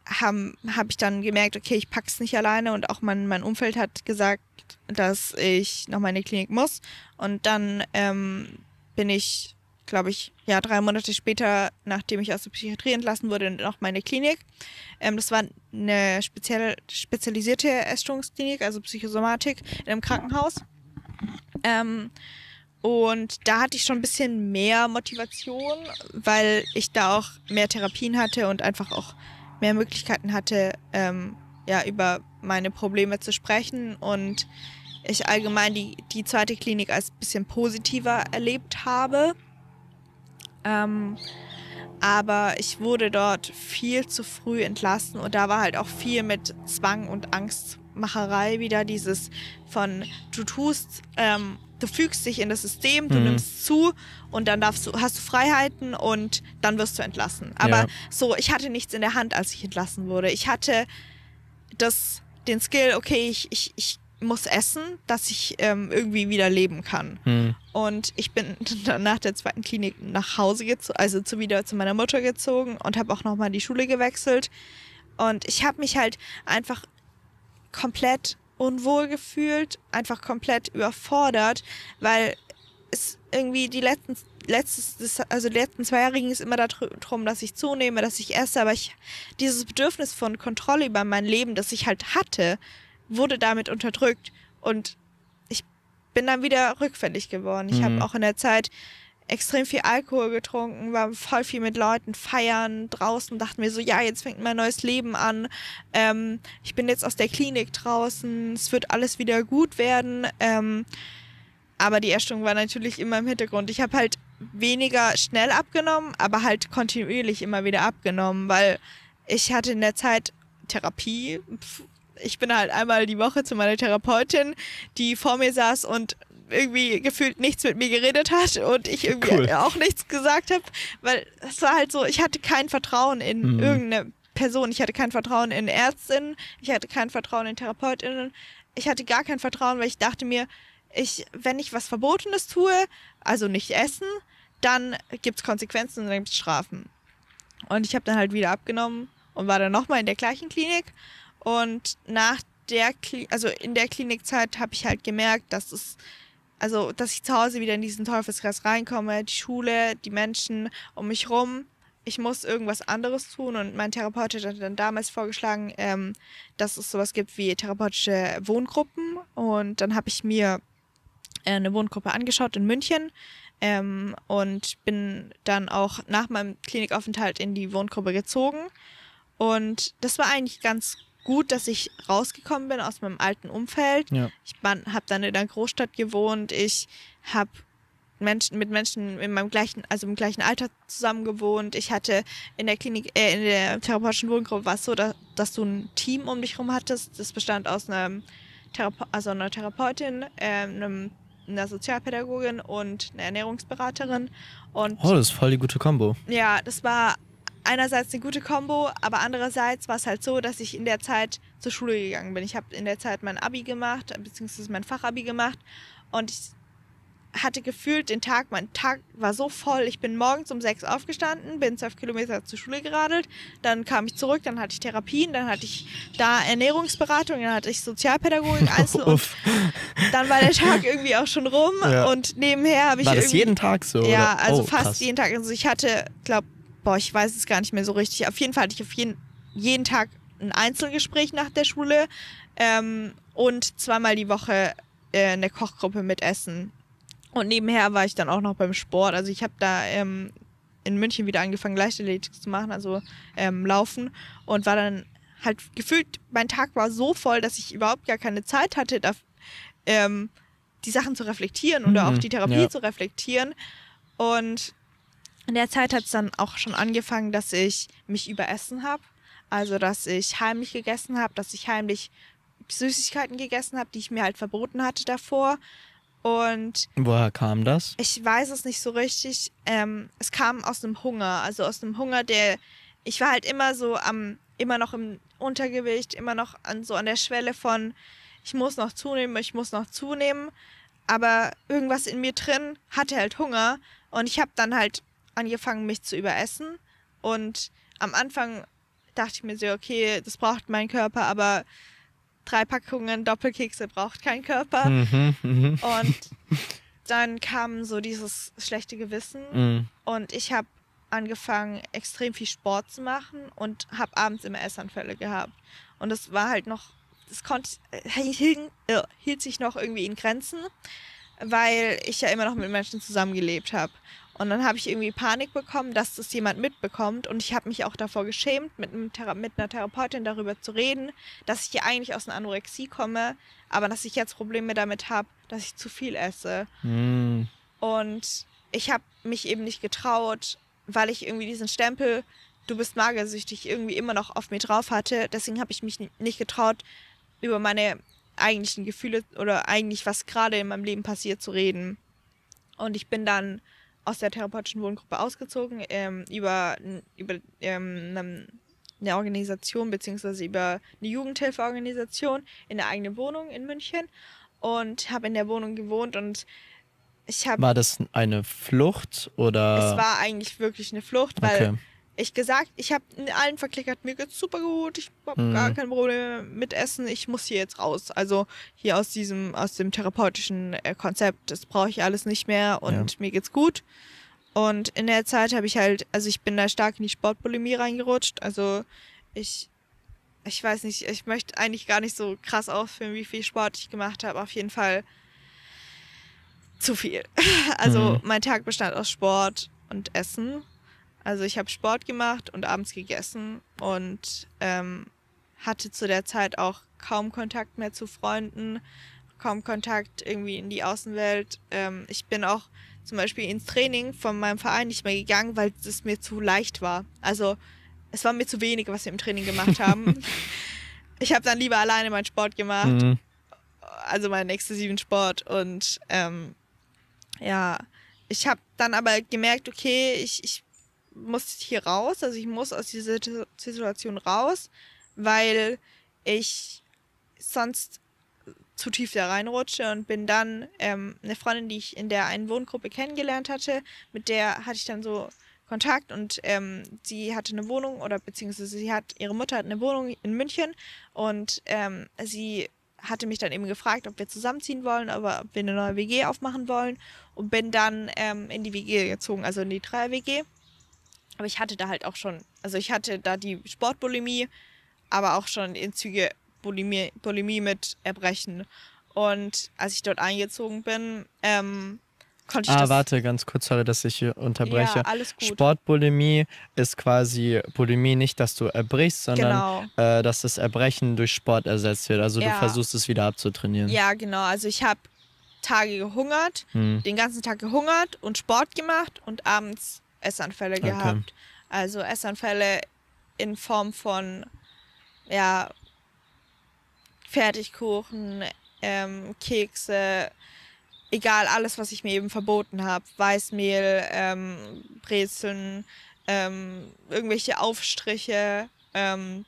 habe hab ich dann gemerkt, okay, ich pack's nicht alleine und auch mein, mein Umfeld hat gesagt, dass ich noch mal in die Klinik muss. Und dann ähm, bin ich, glaube ich, ja, drei Monate später, nachdem ich aus der Psychiatrie entlassen wurde, noch mal in die Klinik. Ähm, das war eine speziell, spezialisierte Essstörungsklinik, also Psychosomatik in einem Krankenhaus. Ähm, und da hatte ich schon ein bisschen mehr Motivation, weil ich da auch mehr Therapien hatte und einfach auch mehr Möglichkeiten hatte, ähm, ja, über meine Probleme zu sprechen und ich allgemein die, die zweite Klinik als ein bisschen positiver erlebt habe. Ähm, aber ich wurde dort viel zu früh entlassen und da war halt auch viel mit Zwang und Angstmacherei wieder dieses von du tust, ähm, du fügst dich in das System, du Mhm. nimmst zu und dann darfst du, hast du Freiheiten und dann wirst du entlassen. Aber Ja. so, ich hatte nichts in der Hand, als ich entlassen wurde. Ich hatte das, den Skill, okay, ich, ich, ich muss essen, dass ich ähm, irgendwie wieder leben kann. Hm. Und ich bin [LAUGHS] dann nach der zweiten Klinik nach Hause gezogen, also zu, wieder zu meiner Mutter gezogen und habe auch nochmal die Schule gewechselt. Und ich habe mich halt einfach komplett unwohl gefühlt, einfach komplett überfordert, weil es irgendwie die letzten, letztes, also die letzten zwei Jahre ging es immer darum, dass ich zunehme, dass ich esse, aber ich, dieses Bedürfnis von Kontrolle über mein Leben, das ich halt hatte, wurde damit unterdrückt und ich bin dann wieder rückfällig geworden. Ich mhm. habe auch in der Zeit extrem viel Alkohol getrunken, war voll viel mit Leuten feiern draußen, dachte mir so, ja, jetzt fängt mein neues Leben an. Ähm, ich bin jetzt aus der Klinik draußen, es wird alles wieder gut werden. Ähm, aber die Essstörung war natürlich immer im Hintergrund. Ich habe halt weniger schnell abgenommen, aber halt kontinuierlich immer wieder abgenommen, weil ich hatte in der Zeit Therapie. Ich bin halt einmal die Woche zu meiner Therapeutin, die vor mir saß und irgendwie gefühlt nichts mit mir geredet hat und ich irgendwie cool. auch nichts gesagt habe, weil es war halt so, ich hatte kein Vertrauen in mhm. irgendeine Person, ich hatte kein Vertrauen in Ärztinnen, ich hatte kein Vertrauen in Therapeutinnen, ich hatte gar kein Vertrauen, weil ich dachte mir, ich, wenn ich was Verbotenes tue, also nicht essen, dann gibt es Konsequenzen und dann gibt es Strafen. Und ich habe dann halt wieder abgenommen und war dann nochmal in der gleichen Klinik. Und nach der, Kli also in der Klinikzeit habe ich halt gemerkt, dass es also dass ich zu Hause wieder in diesen Teufelskreis reinkomme, die Schule, die Menschen um mich rum. Ich muss irgendwas anderes tun und mein Therapeut hat dann damals vorgeschlagen, ähm, dass es sowas gibt wie therapeutische Wohngruppen und dann habe ich mir äh, eine Wohngruppe angeschaut in München ähm, und bin dann auch nach meinem Klinikaufenthalt in die Wohngruppe gezogen und das war eigentlich ganz gut, dass ich rausgekommen bin aus meinem alten Umfeld. Ja. Ich habe dann in einer Großstadt gewohnt. Ich habe Menschen mit Menschen in meinem gleichen, also im gleichen Alter zusammen gewohnt. Ich hatte in der Klinik, äh, in der therapeutischen Wohngruppe war es so, dass, dass du ein Team um dich herum hattest. Das bestand aus einer, Therape also einer Therapeutin, äh, einem, einer Sozialpädagogin und einer Ernährungsberaterin. Und oh, das ist voll die gute Kombo. Ja, das war einerseits eine gute Kombo, aber andererseits war es halt so, dass ich in der Zeit zur Schule gegangen bin. Ich habe in der Zeit mein Abi gemacht, beziehungsweise mein Fachabi gemacht und ich hatte gefühlt den Tag, mein Tag war so voll. Ich bin morgens um sechs aufgestanden, bin zwölf Kilometer zur Schule geradelt, dann kam ich zurück, dann hatte ich Therapien, dann hatte ich da Ernährungsberatung, dann hatte ich Sozialpädagogik [LAUGHS] Einzel und dann war der Tag irgendwie auch schon rum ja. und nebenher habe ich war das jeden Tag so? Ja, oder? also oh, fast krass. jeden Tag. Also ich hatte, glaube boah, ich weiß es gar nicht mehr so richtig. Auf jeden Fall hatte ich auf jeden, jeden Tag ein Einzelgespräch nach der Schule ähm, und zweimal die Woche äh, eine Kochgruppe mit Essen. Und nebenher war ich dann auch noch beim Sport. Also ich habe da ähm, in München wieder angefangen, Leichtathletik zu machen, also ähm, Laufen und war dann halt gefühlt, mein Tag war so voll, dass ich überhaupt gar keine Zeit hatte, da, ähm, die Sachen zu reflektieren oder mhm, auch die Therapie ja. zu reflektieren. Und in der Zeit hat es dann auch schon angefangen, dass ich mich überessen habe. Also, dass ich heimlich gegessen habe, dass ich heimlich Süßigkeiten gegessen habe, die ich mir halt verboten hatte davor. Und woher kam das? Ich weiß es nicht so richtig. Ähm, es kam aus einem Hunger, also aus einem Hunger, der ich war halt immer so am, immer noch im Untergewicht, immer noch an so an der Schwelle von, ich muss noch zunehmen, ich muss noch zunehmen. Aber irgendwas in mir drin hatte halt Hunger und ich habe dann halt angefangen, mich zu überessen. Und am Anfang dachte ich mir so, okay, das braucht mein Körper, aber drei Packungen Doppelkekse braucht kein Körper. Mhm, mh. Und dann kam so dieses schlechte Gewissen mhm. und ich habe angefangen, extrem viel Sport zu machen und habe abends immer Essanfälle gehabt. Und das war halt noch, das konnte, äh, hielt, äh, hielt sich noch irgendwie in Grenzen, weil ich ja immer noch mit Menschen zusammengelebt habe. Und dann habe ich irgendwie Panik bekommen, dass das jemand mitbekommt. Und ich habe mich auch davor geschämt, mit, mit einer Therapeutin darüber zu reden, dass ich ja eigentlich aus einer Anorexie komme, aber dass ich jetzt Probleme damit habe, dass ich zu viel esse. Mm. Und ich habe mich eben nicht getraut, weil ich irgendwie diesen Stempel, du bist magersüchtig, irgendwie immer noch auf mir drauf hatte. Deswegen habe ich mich nicht getraut, über meine eigentlichen Gefühle oder eigentlich was gerade in meinem Leben passiert zu reden. Und ich bin dann aus der therapeutischen Wohngruppe ausgezogen, ähm, über, über ähm, eine Organisation beziehungsweise über eine Jugendhilfeorganisation in der eigenen Wohnung in München und habe in der Wohnung gewohnt und ich habe. War das eine Flucht oder? Es war eigentlich wirklich eine Flucht, weil okay. Ich gesagt, ich habe in allen verklickert, mir geht's super gut, ich habe mhm. gar kein Problem mit Essen, ich muss hier jetzt raus. Also hier aus diesem, aus dem therapeutischen äh, Konzept, das brauche ich alles nicht mehr und ja. mir geht's gut. Und in der Zeit habe ich halt, also ich bin da stark in die Sportbulimie reingerutscht. Also ich, ich weiß nicht, ich möchte eigentlich gar nicht so krass ausführen, wie viel Sport ich gemacht habe. Auf jeden Fall zu viel. [LAUGHS] Also mhm. mein Tag bestand aus Sport und Essen. Also ich habe Sport gemacht und abends gegessen und ähm, hatte zu der Zeit auch kaum Kontakt mehr zu Freunden, kaum Kontakt irgendwie in die Außenwelt. Ähm, ich bin auch zum Beispiel ins Training von meinem Verein nicht mehr gegangen, weil es mir zu leicht war. Also es war mir zu wenig, was wir im Training gemacht [LAUGHS] haben. ich habe dann lieber alleine meinen Sport gemacht, mhm. also meinen exzessiven Sport. Und ähm, ja, ich habe dann aber gemerkt, okay, ich, ich muss hier raus, also ich muss aus dieser Situation raus, weil ich sonst zu tief da reinrutsche und bin dann ähm, eine Freundin, die ich in der einen Wohngruppe kennengelernt hatte, mit der hatte ich dann so Kontakt und ähm, sie hatte eine Wohnung oder beziehungsweise sie hat, ihre Mutter hat eine Wohnung in München und ähm, sie hatte mich dann eben gefragt, ob wir zusammenziehen wollen, aber ob wir eine neue WG aufmachen wollen und bin dann ähm, in die WG gezogen, also in die Dreier-WG. Aber ich hatte da halt auch schon, also ich hatte da die Sportbulimie, aber auch schon in Züge Bulimie, Bulimie mit Erbrechen. Und als ich dort eingezogen bin, ähm, konnte ich ah, das... warte, ganz kurz, sorry, dass ich hier unterbreche. Ja, alles gut. Sportbulimie ist quasi Bulimie nicht, dass du erbrichst, sondern genau. äh, dass das Erbrechen durch Sport ersetzt wird. Also ja. du versuchst es wieder abzutrainieren. Ja, genau. Also ich habe Tage gehungert, hm. den ganzen Tag gehungert und Sport gemacht und abends Essanfälle okay. gehabt. Also Essanfälle in Form von ja, Fertigkuchen, ähm, Kekse, egal, alles, was ich mir eben verboten habe. Weißmehl, ähm, Brezeln, ähm, irgendwelche Aufstriche. Ähm,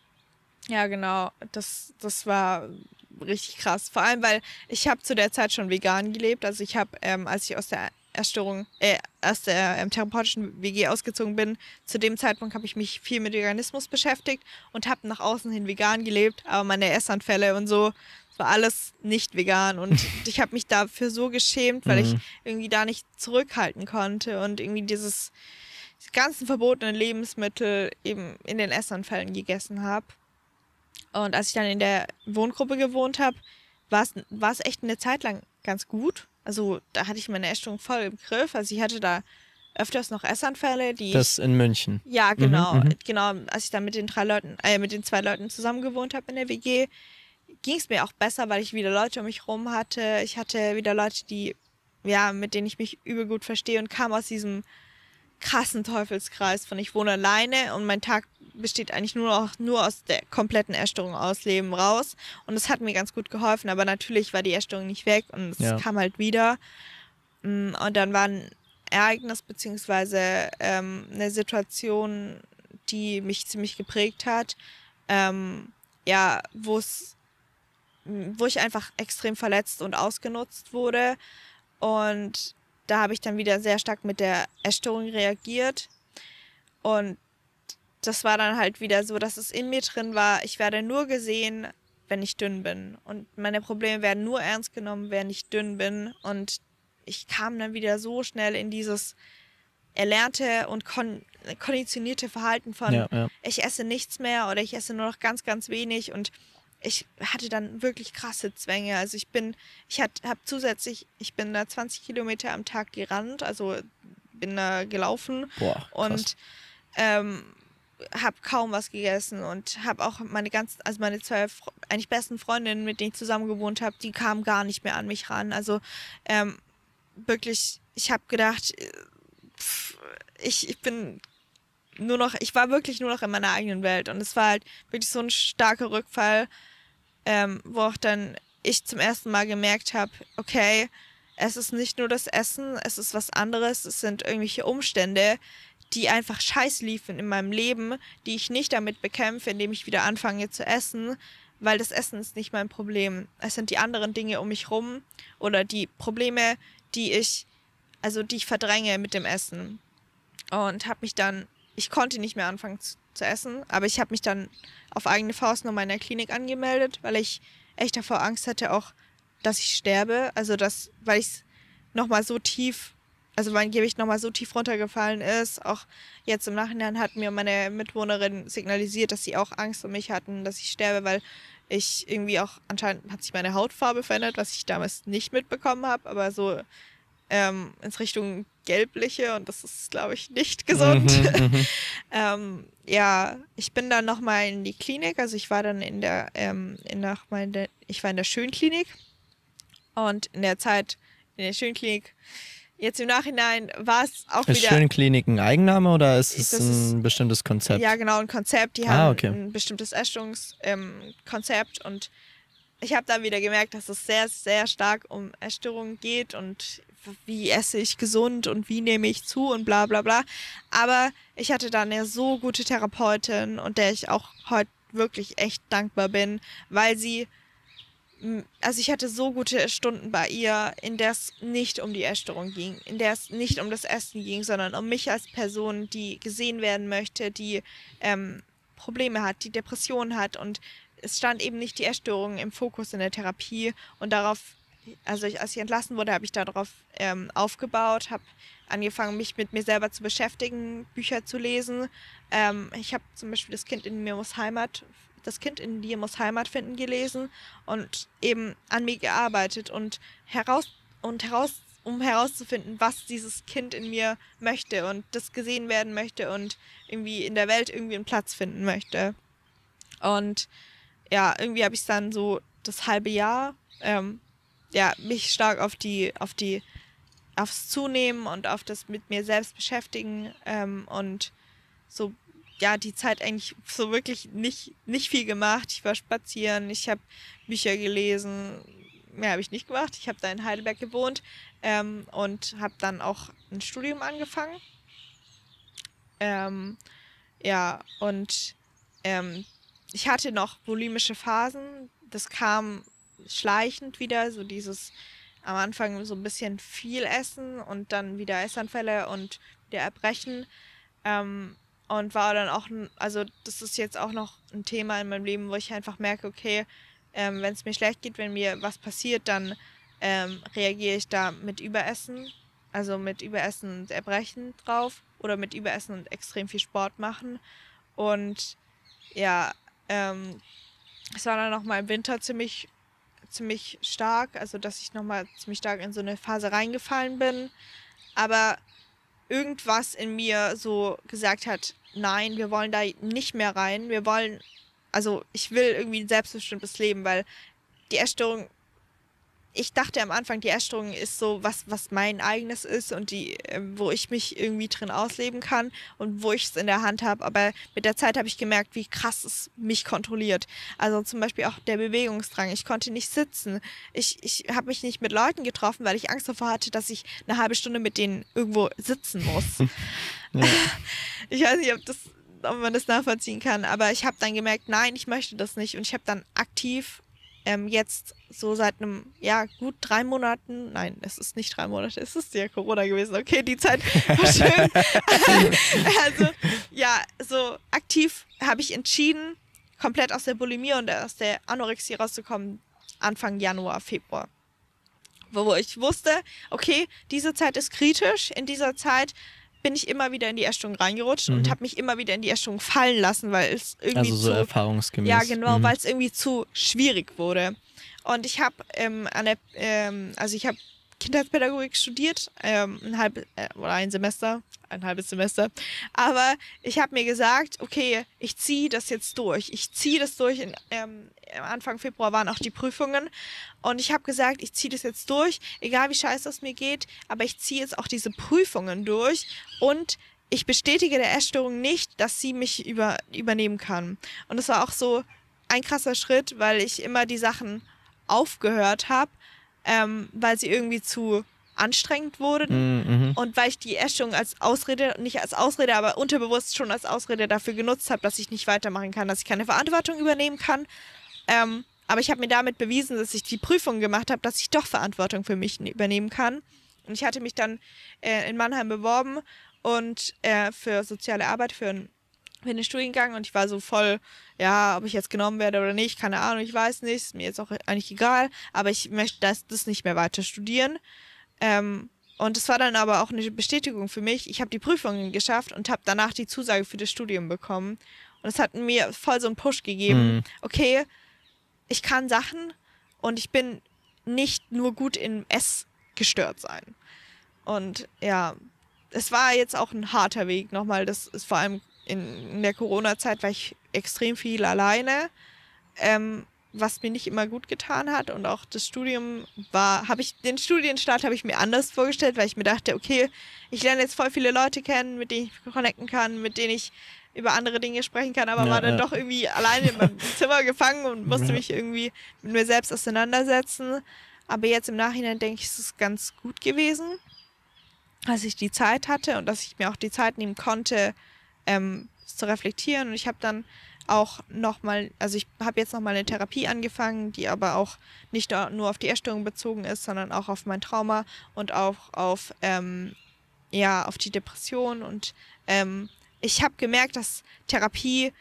ja, genau, das, das war richtig krass. Vor allem, weil ich habe zu der Zeit schon vegan gelebt. Also ich habe, ähm, als ich aus der Erstörung, äh, aus der ähm, therapeutischen WG ausgezogen bin, zu dem Zeitpunkt habe ich mich viel mit Veganismus beschäftigt und habe nach außen hin vegan gelebt, aber meine Essanfälle und so, das war alles nicht vegan und [LAUGHS] ich habe mich dafür so geschämt, weil mhm. ich irgendwie da nicht zurückhalten konnte und irgendwie dieses die ganzen verbotenen Lebensmittel eben in den Essanfällen gegessen habe. Und als ich dann in der Wohngruppe gewohnt habe, war es echt eine Zeit lang ganz gut. Also da hatte ich meine Essstörung voll im Griff. Also ich hatte da öfters noch Essanfälle, die. Das in München. Ja, mhm, genau. Mhm, genau. Als ich dann mit den drei Leuten, äh, mit den zwei Leuten zusammen gewohnt habe in der WG, ging es mir auch besser, weil ich wieder Leute um mich rum hatte. Ich hatte wieder Leute, die, ja, mit denen ich mich übel gut verstehe und kam aus diesem krassen Teufelskreis von ich wohne alleine und mein Tag besteht eigentlich nur noch nur aus der kompletten Erstörung aus Leben raus. Und es hat mir ganz gut geholfen, aber natürlich war die Erstörung nicht weg und es ja. kam halt wieder. Mm, und dann war ein Ereignis beziehungsweise ähm, eine Situation, die mich ziemlich geprägt hat. Ähm, ja, wo es, wo ich einfach extrem verletzt und ausgenutzt wurde. Und da habe ich dann wieder sehr stark mit der Erstörung reagiert. Und das war dann halt wieder so, dass es in mir drin war, ich werde nur gesehen, wenn ich dünn bin. Und meine Probleme werden nur ernst genommen, wenn ich dünn bin. Und ich kam dann wieder so schnell in dieses erlernte und kon konditionierte Verhalten von, ja, ja. ich esse nichts mehr oder ich esse nur noch ganz, ganz wenig. Und ich hatte dann wirklich krasse Zwänge. Also ich bin, ich habe zusätzlich, ich bin da 20 Kilometer am Tag gerannt, also bin da gelaufen. Boah, und ähm, habe kaum was gegessen und habe auch meine ganzen, also meine zwei eigentlich besten Freundinnen, mit denen ich zusammen gewohnt habe, die kamen gar nicht mehr an mich ran. Also ähm, wirklich, ich habe gedacht, äh, pff, ich, ich bin nur noch, ich war wirklich nur noch in meiner eigenen Welt und es war halt wirklich so ein starker Rückfall, ähm, wo auch dann ich zum ersten Mal gemerkt habe, okay, es ist nicht nur das Essen, es ist was anderes, es sind irgendwelche Umstände, die einfach scheiße liefen in meinem Leben, die ich nicht damit bekämpfe, indem ich wieder anfange zu essen, weil das Essen ist nicht mein Problem. Es sind die anderen Dinge um mich rum oder die Probleme, die ich, also die ich verdränge mit dem Essen. Und habe mich dann, ich konnte nicht mehr anfangen zu, zu essen, aber ich habe mich dann auf eigene Faust nochmal in der Klinik angemeldet, weil ich echt davor Angst hatte, auch, dass ich sterbe. Also das, weil ich es nochmal so tief, also mein Gewicht nochmal so tief runtergefallen ist. Auch jetzt im Nachhinein hat mir meine Mitwohnerin signalisiert, dass sie auch Angst um mich hatten, dass ich sterbe, weil ich irgendwie auch, anscheinend hat sich meine Hautfarbe verändert, was ich damals nicht mitbekommen habe, aber so ähm, ins Richtung gelbliche und das ist, glaube ich, nicht gesund. Mhm, mhm. [LAUGHS] ähm, ja, ich bin dann nochmal in die Klinik, also ich war dann in der, ähm, in nach meine, ich war in der Schönklinik und in der Zeit in der Schönklinik Jetzt im Nachhinein war es auch ist wieder. Ist Schönklinik ein Eigenname oder ist es ein ist, bestimmtes Konzept? Ja, genau, ein Konzept. Die ah, haben okay. ein bestimmtes Essstörungskonzept ähm, und ich habe dann wieder gemerkt, dass es sehr, sehr stark um Essstörungen geht und wie esse ich gesund und wie nehme ich zu und bla bla bla. Aber ich hatte dann eine so gute Therapeutin und der ich auch heute wirklich echt dankbar bin, weil sie also ich hatte so gute Stunden bei ihr, in der es nicht um die Essstörung ging, in der es nicht um das Essen ging, sondern um mich als Person, die gesehen werden möchte, die ähm, Probleme hat, die Depressionen hat und es stand eben nicht die Essstörung im Fokus in der Therapie und darauf, also ich, als ich entlassen wurde, habe ich darauf ähm, aufgebaut, habe angefangen, mich mit mir selber zu beschäftigen, Bücher zu lesen. Ähm, ich habe zum Beispiel das Kind in mir muss Heimat das Kind in dir muss Heimat finden gelesen und eben an mir gearbeitet und heraus und heraus um herauszufinden, was dieses Kind in mir möchte und das gesehen werden möchte und irgendwie in der Welt irgendwie einen Platz finden möchte. Und ja, irgendwie habe ich dann so das halbe Jahr ähm, ja, mich stark auf die, auf die, aufs Zunehmen und auf das mit mir selbst beschäftigen ähm, und so ja, die Zeit eigentlich so wirklich nicht, nicht viel gemacht. Ich war spazieren, ich habe Bücher gelesen. Mehr habe ich nicht gemacht. Ich habe da in Heidelberg gewohnt ähm, und habe dann auch ein Studium angefangen. Ähm, ja, und ähm, ich hatte noch bulimische Phasen. Das kam schleichend wieder, so dieses am Anfang so ein bisschen viel essen und dann wieder Essanfälle und wieder Erbrechen. Ähm, und war dann auch, also das ist jetzt auch noch ein Thema in meinem Leben, wo ich einfach merke, okay, ähm, wenn es mir schlecht geht, wenn mir was passiert, dann ähm, reagiere ich da mit Überessen, also mit Überessen und Erbrechen drauf oder mit Überessen und extrem viel Sport machen. Und ja, ähm, es war dann noch mal im Winter ziemlich, ziemlich stark, also dass ich noch mal ziemlich stark in so eine Phase reingefallen bin. Aber irgendwas in mir so gesagt hat, nein, wir wollen da nicht mehr rein. Wir wollen, also ich will irgendwie ein selbstbestimmtes Leben, weil die Essstörung, ich dachte am Anfang, die Essstörung ist so was, was mein eigenes ist und die, ähm, wo ich mich irgendwie drin ausleben kann und wo ich es in der Hand habe. Aber mit der Zeit habe ich gemerkt, wie krass es mich kontrolliert. Also zum Beispiel auch der Bewegungsdrang. Ich konnte nicht sitzen. Ich, ich habe mich nicht mit Leuten getroffen, weil ich Angst davor hatte, dass ich eine halbe Stunde mit denen irgendwo sitzen muss. [LAUGHS] Ja. Ich weiß nicht, ob, das, ob man das nachvollziehen kann, aber ich habe dann gemerkt, nein, ich möchte das nicht. Und ich habe dann aktiv ähm, jetzt so seit einem, ja, gut drei Monaten, nein, es ist nicht drei Monate, es ist ja Corona gewesen, okay, die Zeit [LAUGHS] war schön. [LAUGHS] also, ja, so aktiv habe ich entschieden, komplett aus der Bulimie und aus der Anorexie rauszukommen, Anfang Januar, Februar. Wo ich wusste, okay, diese Zeit ist kritisch, in dieser Zeit bin ich immer wieder in die Essstörung reingerutscht mhm. und habe mich immer wieder in die Essstörung fallen lassen, weil es irgendwie also so zu, erfahrungsgemäß. Ja, genau, mhm. weil es irgendwie zu schwierig wurde. Und ich habe ähm, an der, ähm, also ich habe Kindheitspädagogik studiert, ähm, ein halb äh, oder ein Semester, ein halbes Semester. Aber ich habe mir gesagt, okay, ich ziehe das jetzt durch. Ich ziehe das durch. In, ähm, Anfang Februar waren auch die Prüfungen und ich habe gesagt, ich ziehe das jetzt durch, egal wie scheiße es mir geht, aber ich ziehe jetzt auch diese Prüfungen durch und ich bestätige der Essstörung nicht, dass sie mich über, übernehmen kann. Und das war auch so ein krasser Schritt, weil ich immer die Sachen aufgehört habe, ähm, weil sie irgendwie zu anstrengend wurden Mhm. und weil ich die Essstörung als Ausrede, nicht als Ausrede, aber unterbewusst schon als Ausrede dafür genutzt habe, dass ich nicht weitermachen kann, dass ich keine Verantwortung übernehmen kann. Ähm, aber ich habe mir damit bewiesen, dass ich die Prüfung gemacht habe, dass ich doch Verantwortung für mich übernehmen kann. Und ich hatte mich dann äh, in Mannheim beworben und äh, für soziale Arbeit, für einen für den Studiengang und ich war so voll, ja, ob ich jetzt genommen werde oder nicht, keine Ahnung, ich weiß nicht, ist mir jetzt auch eigentlich egal, aber ich möchte das, das nicht mehr weiter studieren. Ähm, und es war dann aber auch eine Bestätigung für mich. Ich habe die Prüfungen geschafft und habe danach die Zusage für das Studium bekommen. Und es hat mir voll so einen Push gegeben. Mhm. Okay, ich kann Sachen und ich bin nicht nur gut im Ess gestört sein. Und ja, es war jetzt auch ein harter Weg nochmal. Das ist vor allem in, in der Corona-Zeit war ich extrem viel alleine, ähm, was mir nicht immer gut getan hat. Und auch das Studium war, habe ich, den Studienstart habe ich mir anders vorgestellt, weil ich mir dachte, okay, ich lerne jetzt voll viele Leute kennen, mit denen ich connecten kann, mit denen ich über andere Dinge sprechen kann, aber Ja, war dann ja. doch irgendwie alleine in meinem [LAUGHS] Zimmer gefangen und musste Ja. mich irgendwie mit mir selbst auseinandersetzen. Aber jetzt im Nachhinein denke ich, es ist ganz gut gewesen, dass ich die Zeit hatte und dass ich mir auch die Zeit nehmen konnte, ähm, zu reflektieren. Und ich habe dann auch nochmal, also ich habe jetzt nochmal eine Therapie angefangen, die aber auch nicht nur auf die Essstörung bezogen ist, sondern auch auf mein Trauma und auch auf, ähm, ja, auf die Depression. Und ähm, ich habe gemerkt, dass Therapie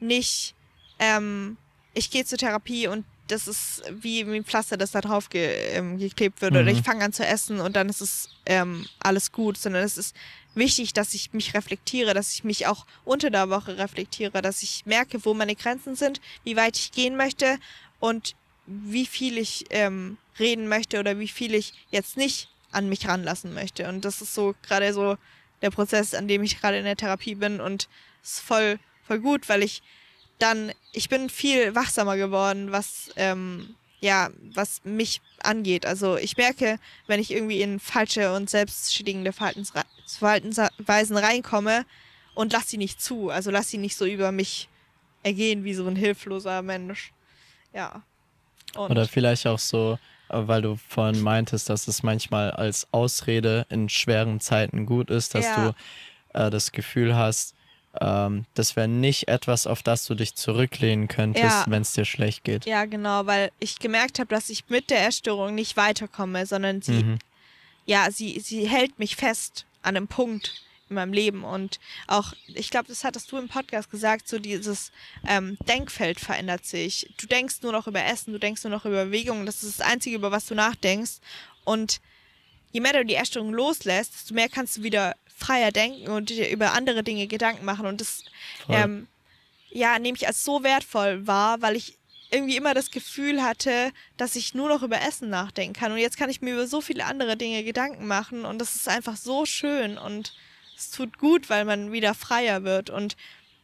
nicht, ähm, ich gehe zur Therapie und das ist wie, ein Pflaster, das da drauf ge, ähm, geklebt wird. Oder Mhm. ich fange an zu essen und dann ist es ähm, alles gut, sondern es ist wichtig, dass ich mich reflektiere, dass ich mich auch unter der Woche reflektiere, dass ich merke, wo meine Grenzen sind, wie weit ich gehen möchte und wie viel ich ähm, reden möchte oder wie viel ich jetzt nicht an mich ranlassen möchte. Und das ist so gerade so der Prozess, an dem ich gerade in der Therapie bin und ist voll, voll gut, weil ich dann, ich bin viel wachsamer geworden, was, ähm, ja, was mich angeht. Also ich merke, wenn ich irgendwie in falsche und selbstschädigende Verhaltensweisen reinkomme und lass sie nicht zu. Also lass sie nicht so über mich ergehen wie so ein hilfloser Mensch. Ja. Und Oder vielleicht auch so, äh, weil du vorhin meintest, dass es manchmal als Ausrede in schweren Zeiten gut ist, dass Ja. du äh, das Gefühl hast, ähm, das wäre nicht etwas, auf das du dich zurücklehnen könntest, Ja. wenn es dir schlecht geht. ja, genau, weil ich gemerkt habe, dass ich mit der Essstörung nicht weiterkomme, sondern sie Mhm. ja, sie, sie hält mich fest an einem Punkt in meinem Leben. Und auch, ich glaube, das hattest du im Podcast gesagt, so dieses ähm, Denkfeld verändert sich. Du denkst nur noch über Essen, du denkst nur noch über Bewegung. Das ist das Einzige, über was du nachdenkst. Und je mehr du die Essstörung loslässt, desto mehr kannst du wieder freier denken und dir über andere Dinge Gedanken machen. Und das ähm, ja, nehme ich als so wertvoll wahr, weil ich irgendwie immer das Gefühl hatte, dass ich nur noch über Essen nachdenken kann. Und jetzt kann ich mir über so viele andere Dinge Gedanken machen und das ist einfach so schön und es tut gut, weil man wieder freier wird. Und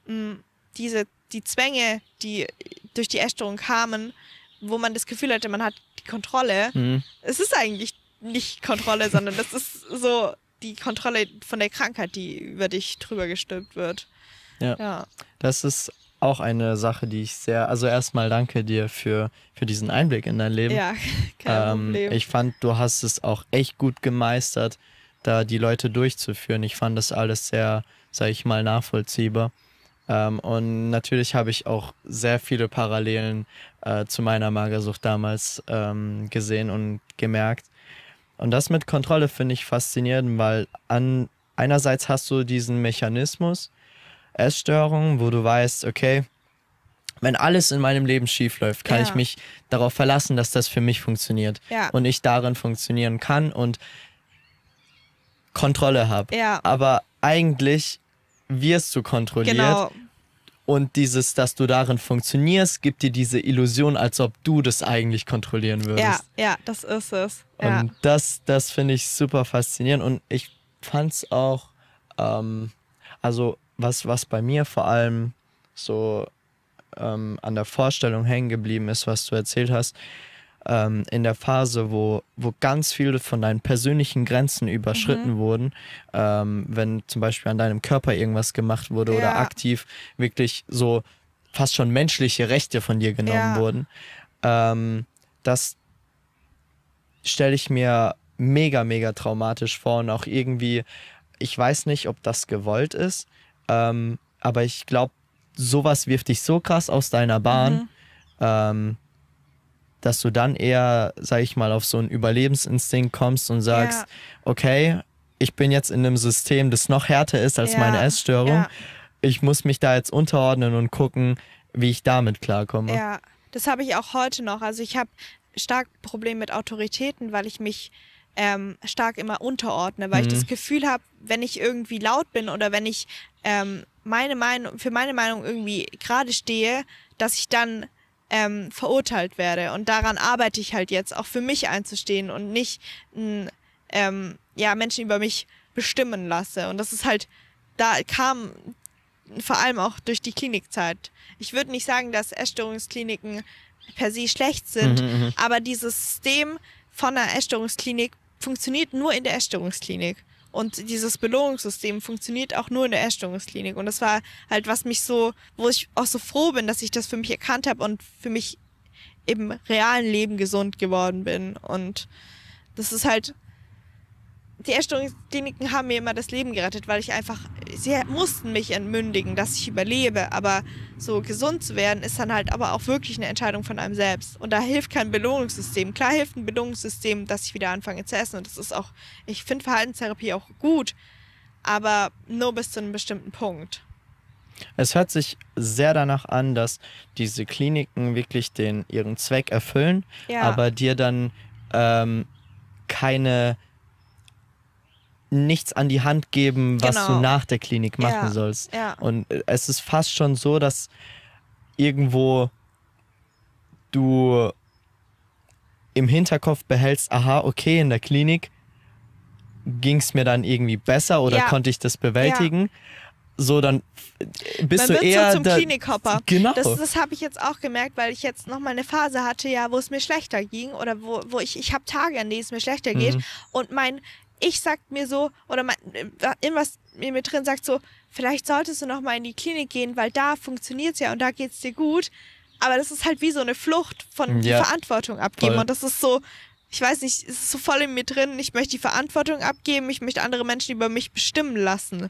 mh, diese, die Zwänge, die durch die Essstörung kamen, wo man das Gefühl hatte, man hat die Kontrolle, Mhm. es ist eigentlich nicht Kontrolle, sondern das ist so die Kontrolle von der Krankheit, die über dich drüber gestülpt wird. Ja. ja. Das ist auch eine Sache, die ich sehr, also erstmal danke dir für, für diesen Einblick in dein Leben. Ja, [LAUGHS] kein Ähm, Problem. ich fand, du hast es auch echt gut gemeistert, da die Leute durchzuführen. Ich fand das alles sehr, sag ich mal, nachvollziehbar. Ähm, und natürlich habe ich auch sehr viele Parallelen äh, zu meiner Magersucht damals ähm, gesehen und gemerkt. Und das mit Kontrolle finde ich faszinierend, weil an einerseits hast du diesen Mechanismus, Essstörung, wo du weißt, okay, wenn alles in meinem Leben schief läuft, kann Ja. ich mich darauf verlassen, dass das für mich funktioniert ja, und ich darin funktionieren kann und Kontrolle habe. ja, Aber eigentlich wirst du kontrolliert genau. Und dieses, dass du darin funktionierst, gibt dir diese Illusion, als ob du das eigentlich kontrollieren würdest. Ja, ja, das ist es. Ja, Und das, das finde ich super faszinierend und ich fand es auch, ähm, also was, was bei mir vor allem so ähm, an der Vorstellung hängen geblieben ist, was du erzählt hast, ähm, in der Phase, wo, wo ganz viele von deinen persönlichen Grenzen überschritten Mhm. wurden, ähm, wenn zum Beispiel an deinem Körper irgendwas gemacht wurde oder Ja. aktiv wirklich so fast schon menschliche Rechte von dir genommen Ja. wurden, ähm, das stelle ich mir mega, mega traumatisch vor und auch irgendwie, ich weiß nicht, ob das gewollt ist, ähm, aber ich glaube, sowas wirft dich so krass aus deiner Bahn, Mhm. ähm, dass du dann eher, sag ich mal, auf so einen Überlebensinstinkt kommst und sagst, Ja. okay, ich bin jetzt in einem System, das noch härter ist als Ja. meine Essstörung. Ja. Ich muss mich da jetzt unterordnen und gucken, wie ich damit klarkomme. Ja, das habe ich auch heute noch. Also ich habe stark Probleme mit Autoritäten, weil ich mich ähm, stark immer unterordne, weil ich Mhm. das Gefühl habe, wenn ich irgendwie laut bin oder wenn ich ähm, meine Meinung, für meine Meinung irgendwie gerade stehe, dass ich dann ähm, verurteilt werde. Und daran arbeite ich halt jetzt, auch für mich einzustehen und nicht n, ähm, ja, Menschen über mich bestimmen lasse. Und das ist halt, da kam vor allem auch durch die Klinikzeit. Ich würde nicht sagen, dass Essstörungskliniken per se schlecht sind, Mhm, mhm. aber dieses System von einer Essstörungsklinik funktioniert nur in der Essstörungsklinik. Und dieses Belohnungssystem funktioniert auch nur in der Essstörungsklinik. Und das war halt, was mich so, wo ich auch so froh bin, dass ich das für mich erkannt habe und für mich im realen Leben gesund geworden bin. Und das ist halt, die Essstörungskliniken haben mir immer das Leben gerettet, weil ich einfach, sie mussten mich entmündigen, dass ich überlebe. Aber so gesund zu werden, ist dann halt aber auch wirklich eine Entscheidung von einem selbst. Und da hilft kein Belohnungssystem. Klar hilft ein Belohnungssystem, dass ich wieder anfange zu essen. Und das ist auch, ich finde Verhaltenstherapie auch gut, aber nur bis zu einem bestimmten Punkt. Es hört sich sehr danach an, dass diese Kliniken wirklich den, ihren Zweck erfüllen, Ja. aber dir dann ähm, keine nichts an die Hand geben, was Genau. du nach der Klinik machen Ja. sollst. Ja. Und äh, es ist fast schon so, dass irgendwo du im Hinterkopf behältst, aha, okay, in der Klinik ging es mir dann irgendwie besser oder Ja. konnte ich das bewältigen. So, dann äh, bist Man du eher so zum Klinikhopper. Genau. Das, das habe ich jetzt auch gemerkt, weil ich jetzt noch mal eine Phase hatte, ja, wo es mir schlechter ging oder wo, wo ich, ich habe Tage, an denen es mir schlechter geht Mhm. und mein Ich sagt mir so oder mein, äh, irgendwas in mir drin sagt so, vielleicht solltest du noch mal in die Klinik gehen, weil da funktioniert's ja und da geht's dir gut. Aber das ist halt wie so eine Flucht von die Ja. Verantwortung abgeben Voll. und das ist so, ich weiß nicht, es ist so voll in mir drin. Ich möchte die Verantwortung abgeben, ich möchte andere Menschen über mich bestimmen lassen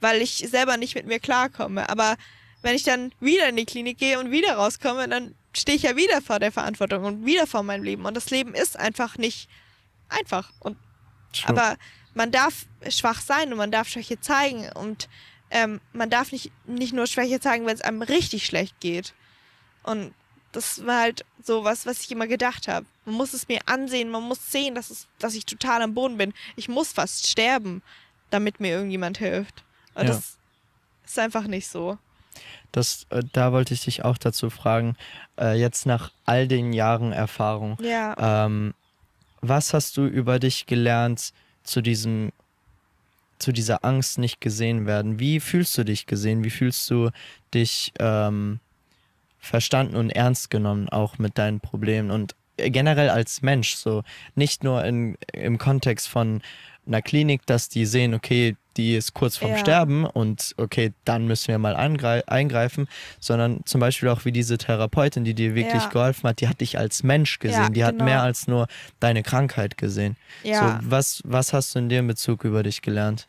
weil ich selber nicht mit mir klarkomme. Aber wenn ich dann wieder in die Klinik gehe und wieder rauskomme, dann stehe ich ja wieder vor der Verantwortung und wieder vor meinem Leben. Und das Leben ist einfach nicht einfach. Und, True. aber man darf schwach sein und man darf Schwäche zeigen. Und ähm, man darf nicht, nicht nur Schwäche zeigen, wenn es einem richtig schlecht geht. Und das war halt so was, was ich immer gedacht habe. Man muss es mir ansehen, man muss sehen, dass, es, dass ich total am Boden bin. Ich muss fast sterben, damit mir irgendjemand hilft. Und Ja. das ist einfach nicht so. Das, äh, da wollte ich dich auch dazu fragen, äh, jetzt nach all den Jahren Erfahrung, Ja. ähm, was hast du über dich gelernt zu diesem, zu dieser Angst, nicht gesehen werden? Wie fühlst du dich gesehen? Wie fühlst du dich ähm, verstanden und ernst genommen, auch mit deinen Problemen und äh, generell als Mensch, so nicht nur in, im Kontext von einer Klinik, dass die sehen, okay, die ist kurz vorm Ja. Sterben und okay, dann müssen wir mal eingreifen, sondern zum Beispiel auch wie diese Therapeutin, die dir wirklich Ja. geholfen hat, die hat dich als Mensch gesehen, Ja, die hat genau. mehr als nur deine Krankheit gesehen. ja. So, was, was hast du in dem Bezug über dich gelernt?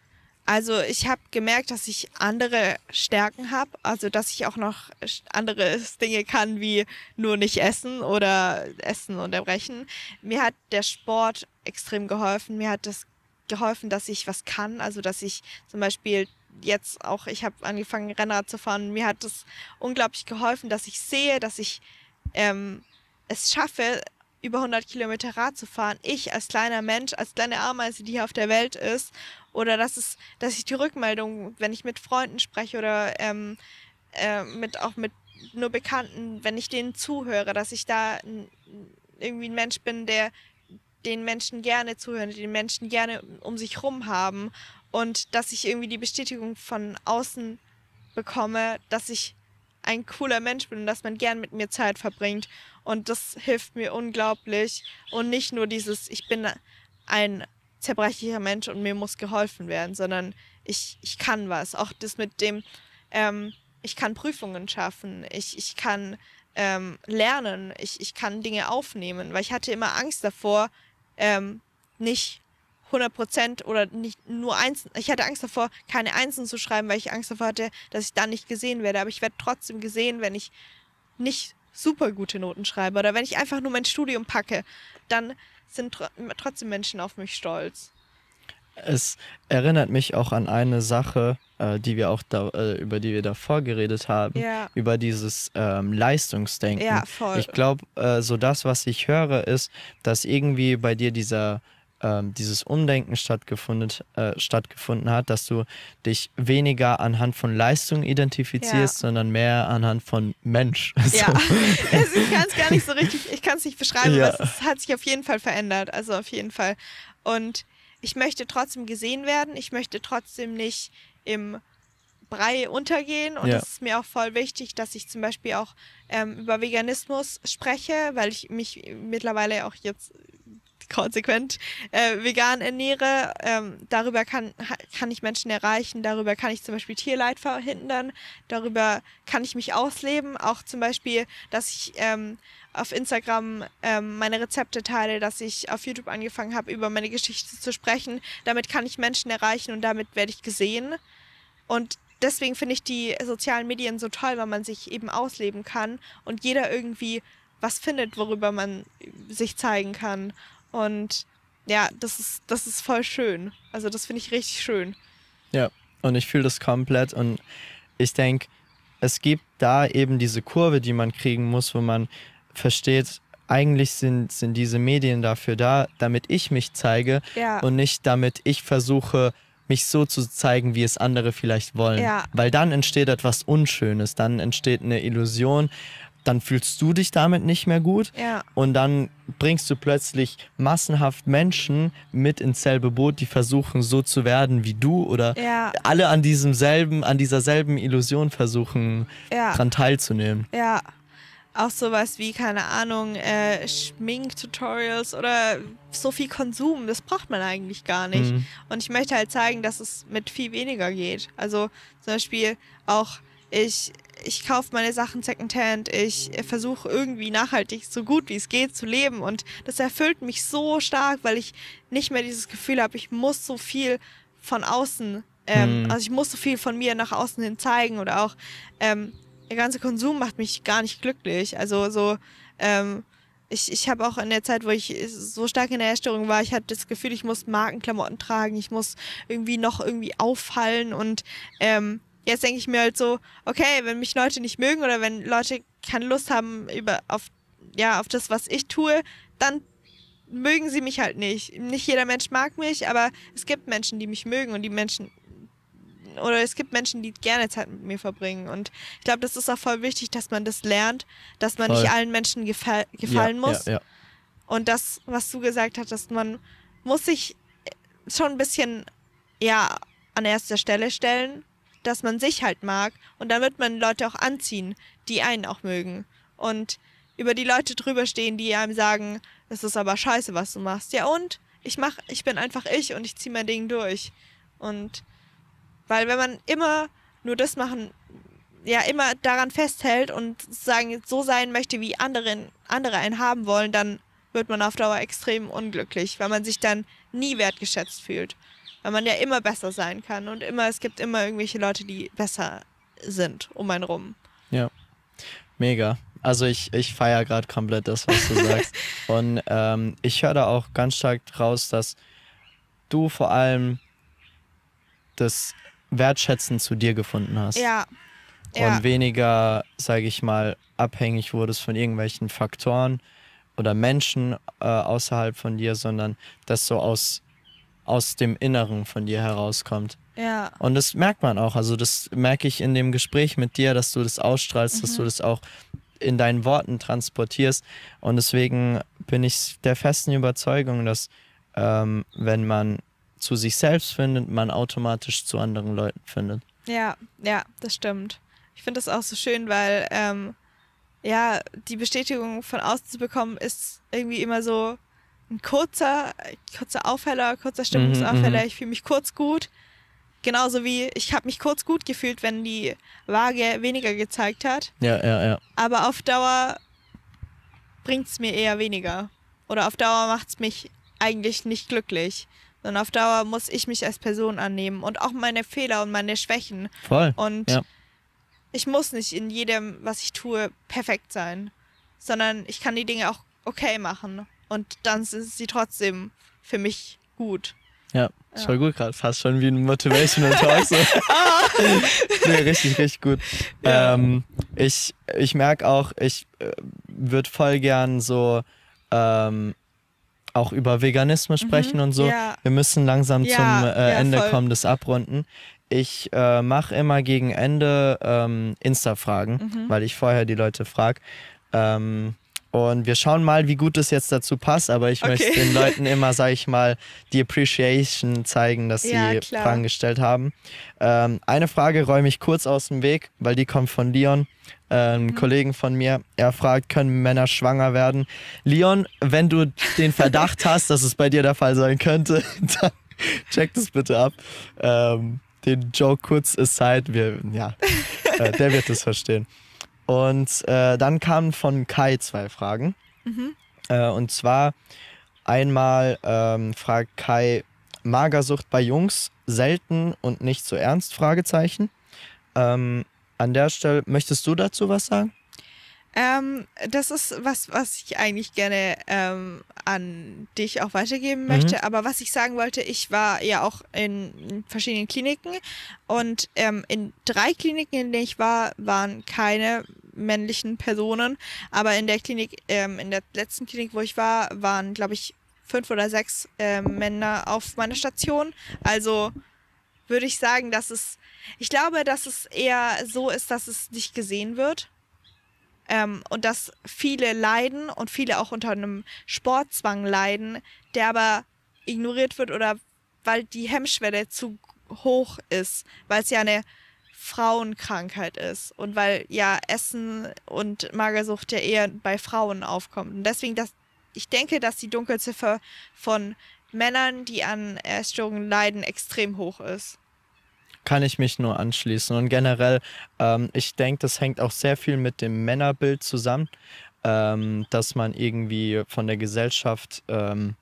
Also ich habe gemerkt, dass ich andere Stärken habe, also dass ich auch noch andere Dinge kann, wie nur nicht essen oder Essen unterbrechen. Mir hat der Sport extrem geholfen. Mir hat das geholfen, dass ich was kann, also dass ich zum Beispiel jetzt auch, ich habe angefangen Rennrad zu fahren. Mir hat das unglaublich geholfen, dass ich sehe, dass ich ähm, es schaffe, über 100 Kilometer Rad zu fahren. Ich als kleiner Mensch, als kleine Ameise, die hier auf der Welt ist. Oder dass, es, dass ich die Rückmeldung, wenn ich mit Freunden spreche oder ähm, äh, mit, auch mit nur Bekannten, wenn ich denen zuhöre, dass ich da irgendwie ein Mensch bin, der den Menschen gerne zuhören, den Menschen gerne um sich rum haben und dass ich irgendwie die Bestätigung von außen bekomme, dass ich ein cooler Mensch bin und dass man gern mit mir Zeit verbringt. Und das hilft mir unglaublich. Und nicht nur dieses, ich bin ein zerbrechlicher Mensch und mir muss geholfen werden, sondern ich, ich kann was. Auch das mit dem, ähm, ich kann Prüfungen schaffen, ich, ich kann ähm, lernen, ich, ich kann Dinge aufnehmen, weil ich hatte immer Angst davor, ähm, nicht 100% oder nicht nur Einsen. Ich hatte Angst davor, keine Einsen zu schreiben, weil ich Angst davor hatte, dass ich dann nicht gesehen werde. Aber ich werde trotzdem gesehen, wenn ich nicht super gute Noten schreibe oder wenn ich einfach nur mein Studium packe, dann sind tr trotzdem Menschen auf mich stolz. Es erinnert mich auch an eine Sache, äh, die wir auch da, äh, über die wir davor geredet haben, Ja. über dieses ähm, Leistungsdenken. Ja, voll. Ich glaube, äh, so das, was ich höre, ist, dass irgendwie bei dir dieser ähm, dieses Umdenken stattgefunden, äh, stattgefunden hat, dass du dich weniger anhand von Leistung identifizierst, Ja. sondern mehr anhand von Mensch. [LAUGHS] Ja, also ich kann es gar nicht so richtig, ich kann es nicht beschreiben, Ja. aber es hat sich auf jeden Fall verändert. Also auf jeden Fall. Und ich möchte trotzdem gesehen werden. Ich möchte trotzdem nicht im Brei untergehen. Und Ja. es ist mir auch voll wichtig, dass ich zum Beispiel auch ähm, über Veganismus spreche, weil ich mich mittlerweile auch jetzt konsequent äh, vegan ernähre. Ähm, darüber kann, kann ich Menschen erreichen, darüber kann ich zum Beispiel Tierleid verhindern, darüber kann ich mich ausleben. Auch zum Beispiel, dass ich ähm, auf Instagram ähm, meine Rezepte teile, dass ich auf YouTube angefangen habe, über meine Geschichte zu sprechen. Damit kann ich Menschen erreichen und damit werde ich gesehen. Und deswegen finde ich die sozialen Medien so toll, weil man sich eben ausleben kann und jeder irgendwie was findet, worüber man sich zeigen kann. Und ja, das ist, das ist voll schön. Also das finde ich richtig schön. Ja, und ich fühle das komplett und ich denke, es gibt da eben diese Kurve, die man kriegen muss, wo man versteht, eigentlich sind, sind diese Medien dafür da, damit ich mich zeige Ja. und nicht damit ich versuche, mich so zu zeigen, wie es andere vielleicht wollen. Ja. Weil dann entsteht etwas Unschönes, dann entsteht eine Illusion, dann fühlst du dich damit nicht mehr gut Ja. und dann bringst du plötzlich massenhaft Menschen mit ins selbe Boot, die versuchen so zu werden wie du oder Ja. alle an diesem selben, an dieser selben Illusion versuchen Ja. dran teilzunehmen. Ja. Auch sowas wie, keine Ahnung, äh, Schminktutorials oder so viel Konsum, das braucht man eigentlich gar nicht. Mhm. Und ich möchte halt zeigen, dass es mit viel weniger geht. Also zum Beispiel auch, ich, ich kaufe meine Sachen secondhand, ich versuche irgendwie nachhaltig so gut wie es geht zu leben und das erfüllt mich so stark, weil ich nicht mehr dieses Gefühl habe, ich muss so viel von außen, ähm, Hm. also ich muss so viel von mir nach außen hin zeigen oder auch ähm, der ganze Konsum macht mich gar nicht glücklich. Also so, ähm, ich, ich habe auch in der Zeit, wo ich so stark in der Essstörung war, ich hatte das Gefühl, ich muss Markenklamotten tragen, ich muss irgendwie noch irgendwie auffallen und ähm, jetzt denke ich mir halt so, okay, wenn mich Leute nicht mögen oder wenn Leute keine Lust haben über auf ja auf das, was ich tue, dann mögen sie mich halt nicht. Nicht jeder Mensch mag mich, aber es gibt Menschen, die mich mögen und die Menschen oder es gibt Menschen, die gerne Zeit mit mir verbringen. Und ich glaube, das ist auch voll wichtig, dass man das lernt, dass man Voll. nicht allen Menschen gefall, gefallen ja, muss. Ja, ja. Und das, was du gesagt hast, man muss sich schon ein bisschen ja an erster Stelle stellen, dass man sich halt mag und dann wird man Leute auch anziehen, die einen auch mögen. Und über die Leute drüber stehen, die einem sagen, das ist aber scheiße, was du machst. Ja und? Ich mach, ich bin einfach ich und ich ziehe mein Ding durch. Und weil wenn man immer nur das machen, ja, immer daran festhält und sagen, so sein möchte, wie andere, andere einen haben wollen, dann wird man auf Dauer extrem unglücklich, weil man sich dann nie wertgeschätzt fühlt. Weil man ja immer besser sein kann und immer, es gibt immer irgendwelche Leute, die besser sind um einen rum. Mega. Also ich, ich feiere gerade komplett das, was du sagst. [LAUGHS] Und ähm, ich höre da auch ganz stark raus, dass du vor allem das Wertschätzen zu dir gefunden hast. Ja. Und Ja. weniger, sage ich mal, abhängig wurdest von irgendwelchen Faktoren oder Menschen äh, außerhalb von dir, sondern das so aus, aus dem Inneren von dir herauskommt. Ja. Und das merkt man auch. Also das merke ich in dem Gespräch mit dir, dass du das ausstrahlst, dass du das auch in deinen Worten transportierst. Und deswegen bin ich der festen Überzeugung, dass ähm, wenn man zu sich selbst findet, man automatisch zu anderen Leuten findet. Ja, ja, das stimmt. Ich finde das auch so schön, weil ähm, ja, die Bestätigung von außen zu bekommen, ist irgendwie immer so ein kurzer, kurzer Aufheller, kurzer Stimmungsaufheller. mhm. Ich fühle mich kurz gut. Genauso wie ich habe mich kurz gut gefühlt, wenn die Waage weniger gezeigt hat. Ja, ja, ja. Aber auf Dauer bringt es mir eher weniger. Oder auf Dauer macht es mich eigentlich nicht glücklich. Sondern auf Dauer muss ich mich als Person annehmen und auch meine Fehler und meine Schwächen. Voll. Und Ja. ich muss nicht in jedem, was ich tue, perfekt sein, sondern ich kann die Dinge auch okay machen. Und dann sind sie trotzdem für mich gut. Ja, ist Ja. voll gut gerade. Fast schon wie ein Motivational Talk. So. [LAUGHS] nee, richtig, richtig gut. Ja. Ähm, ich ich merke auch, ich äh, würde voll gern so ähm, auch über Veganismus sprechen und so. Mhm. Ja. Wir müssen langsam Ja, zum äh, ja, Ende voll. kommen, das Abrunden. Ich äh, mache immer gegen Ende ähm, Insta-Fragen, Mhm. weil ich vorher die Leute frage. Ähm, und wir schauen mal, wie gut es jetzt dazu passt, aber ich Okay. möchte den [LAUGHS] Leuten immer, sag ich mal, die Appreciation zeigen, dass sie klar. Fragen gestellt haben. Ähm, eine Frage räume ich kurz aus dem Weg, weil die kommt von Leon, äh, Mhm. Kollegen von mir. Er fragt, können Männer schwanger werden? Leon, wenn du den Verdacht [LAUGHS] hast, dass es bei dir der Fall sein könnte, [LAUGHS] dann check das bitte ab. Ähm, den Joke kurz aside, wir, ja, äh, der wird es verstehen. Und äh, dann kamen von Kai zwei Fragen. Äh, und zwar einmal ähm, fragt Kai, Magersucht bei Jungs selten und nicht so ernst? Fragezeichen. Ähm, an der Stelle, möchtest du dazu was sagen? Ähm, das ist was, was ich eigentlich gerne ähm, an dich auch weitergeben Mhm. möchte. Aber was ich sagen wollte, ich war ja auch in verschiedenen Kliniken und ähm, in drei Kliniken, in denen ich war, waren keine männlichen Personen. Aber in der Klinik, ähm, in der letzten Klinik, wo ich war, waren, glaube ich, fünf oder sechs ähm, Männer auf meiner Station. Also würde ich sagen, dass es, ich glaube, dass es eher so ist, dass es nicht gesehen wird. Ähm, und dass viele leiden und viele auch unter einem Sportzwang leiden, der aber ignoriert wird oder weil die Hemmschwelle zu hoch ist, weil es ja eine Frauenkrankheit ist und weil ja Essen und Magersucht ja eher bei Frauen aufkommt. Und deswegen, dass ich denke, dass die Dunkelziffer von Männern, die an Essstörungen leiden, extrem hoch ist. Kann ich mich nur anschließen. Und generell, ähm, ich denke, das hängt auch sehr viel mit dem Männerbild zusammen, ähm, dass man irgendwie von der Gesellschaft ähm,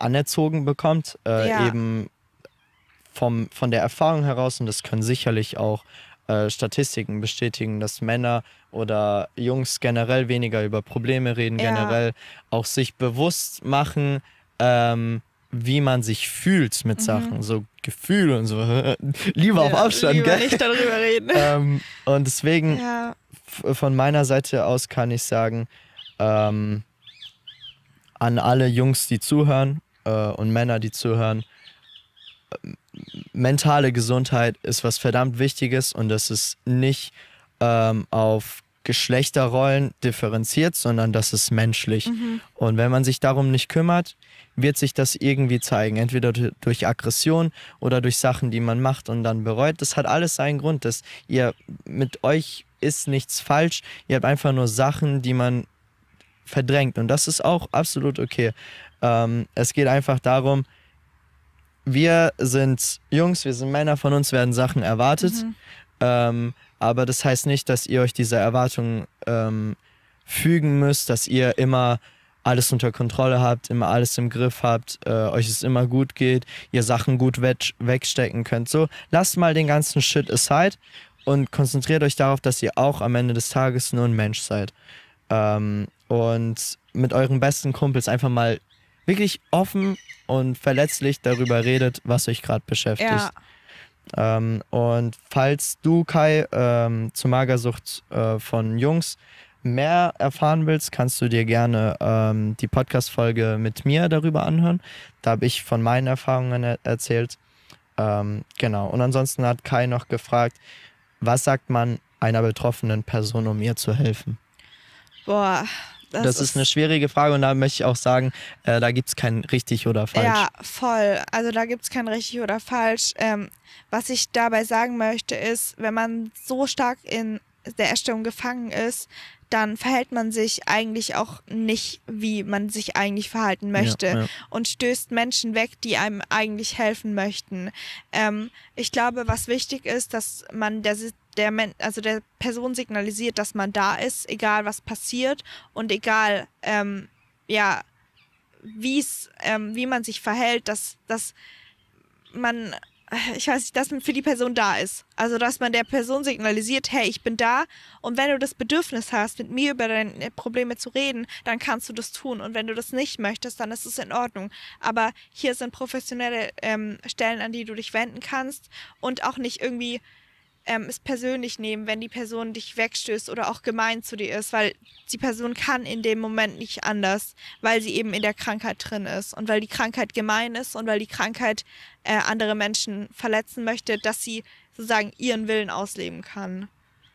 anerzogen bekommt, äh, Ja. eben vom, von der Erfahrung heraus, und das können sicherlich auch äh, Statistiken bestätigen, dass Männer oder Jungs generell weniger über Probleme reden, Ja. generell auch sich bewusst machen, ähm, wie man sich fühlt mit Sachen, so Gefühle und so. [LAUGHS] Lieber auf Mhm. Ja, Abstand, lieber gell? nicht darüber reden. [LAUGHS] Ähm, und deswegen ja, von meiner Seite aus kann ich sagen, ähm, an alle Jungs, die zuhören äh, und Männer, die zuhören, ähm, mentale Gesundheit ist was verdammt Wichtiges und das ist nicht ähm, auf Geschlechterrollen differenziert, sondern das ist menschlich. Mhm. Und wenn man sich darum nicht kümmert, wird sich das irgendwie zeigen. Entweder du- durch Aggression oder durch Sachen, die man macht und dann bereut. Das hat alles seinen Grund. Dass ihr mit euch ist nichts falsch. Ihr habt einfach nur Sachen, die man verdrängt. Und das ist auch absolut okay. Ähm, es geht einfach darum, wir sind Jungs, wir sind Männer, von uns werden Sachen erwartet. Mhm. Ähm, aber das heißt nicht, dass ihr euch dieser Erwartung ähm, fügen müsst, dass ihr immer alles unter Kontrolle habt, immer alles im Griff habt, äh, euch es immer gut geht, ihr Sachen gut weg wegstecken könnt. So, lasst mal den ganzen Shit aside und konzentriert euch darauf, dass ihr auch am Ende des Tages nur ein Mensch seid. Ähm, und mit euren besten Kumpels einfach mal wirklich offen und verletzlich darüber redet, was euch gerade beschäftigt. ja. Ähm, und falls du, Kai, ähm, zur Magersucht äh, von Jungs mehr erfahren willst, kannst du dir gerne ähm, die Podcast-Folge mit mir darüber anhören. Da habe ich von meinen Erfahrungen er erzählt. Ähm, genau. Und ansonsten hat Kai noch gefragt, was sagt man einer betroffenen Person, um ihr zu helfen? Boah, das, Das, ist eine schwierige Frage und da möchte ich auch sagen, äh, da gibt es kein richtig oder falsch. Ja, voll. Also da gibt es kein richtig oder falsch. Ähm, was ich dabei sagen möchte, ist, wenn man so stark in der Erstellung gefangen ist, dann verhält man sich eigentlich auch nicht, wie man sich eigentlich verhalten möchte Ja, ja. und stößt Menschen weg, die einem eigentlich helfen möchten. Ähm, ich glaube, was wichtig ist, dass man der, der, also der Person signalisiert, dass man da ist, egal was passiert und egal, ähm, ja, wie's, ähm, wie man sich verhält, dass, dass man ich weiß nicht, dass man für die Person da ist. Also, dass man der Person signalisiert, hey, ich bin da. Und wenn du das Bedürfnis hast, mit mir über deine Probleme zu reden, dann kannst du das tun. Und wenn du das nicht möchtest, dann ist es in Ordnung. Aber hier sind professionelle ähm, Stellen, an die du dich wenden kannst und auch nicht irgendwie ähm, es persönlich nehmen, wenn die Person dich wegstößt oder auch gemein zu dir ist, weil die Person kann in dem Moment nicht anders, weil sie eben in der Krankheit drin ist und weil die Krankheit gemein ist und weil die Krankheit äh, andere Menschen verletzen möchte, dass sie sozusagen ihren Willen ausleben kann.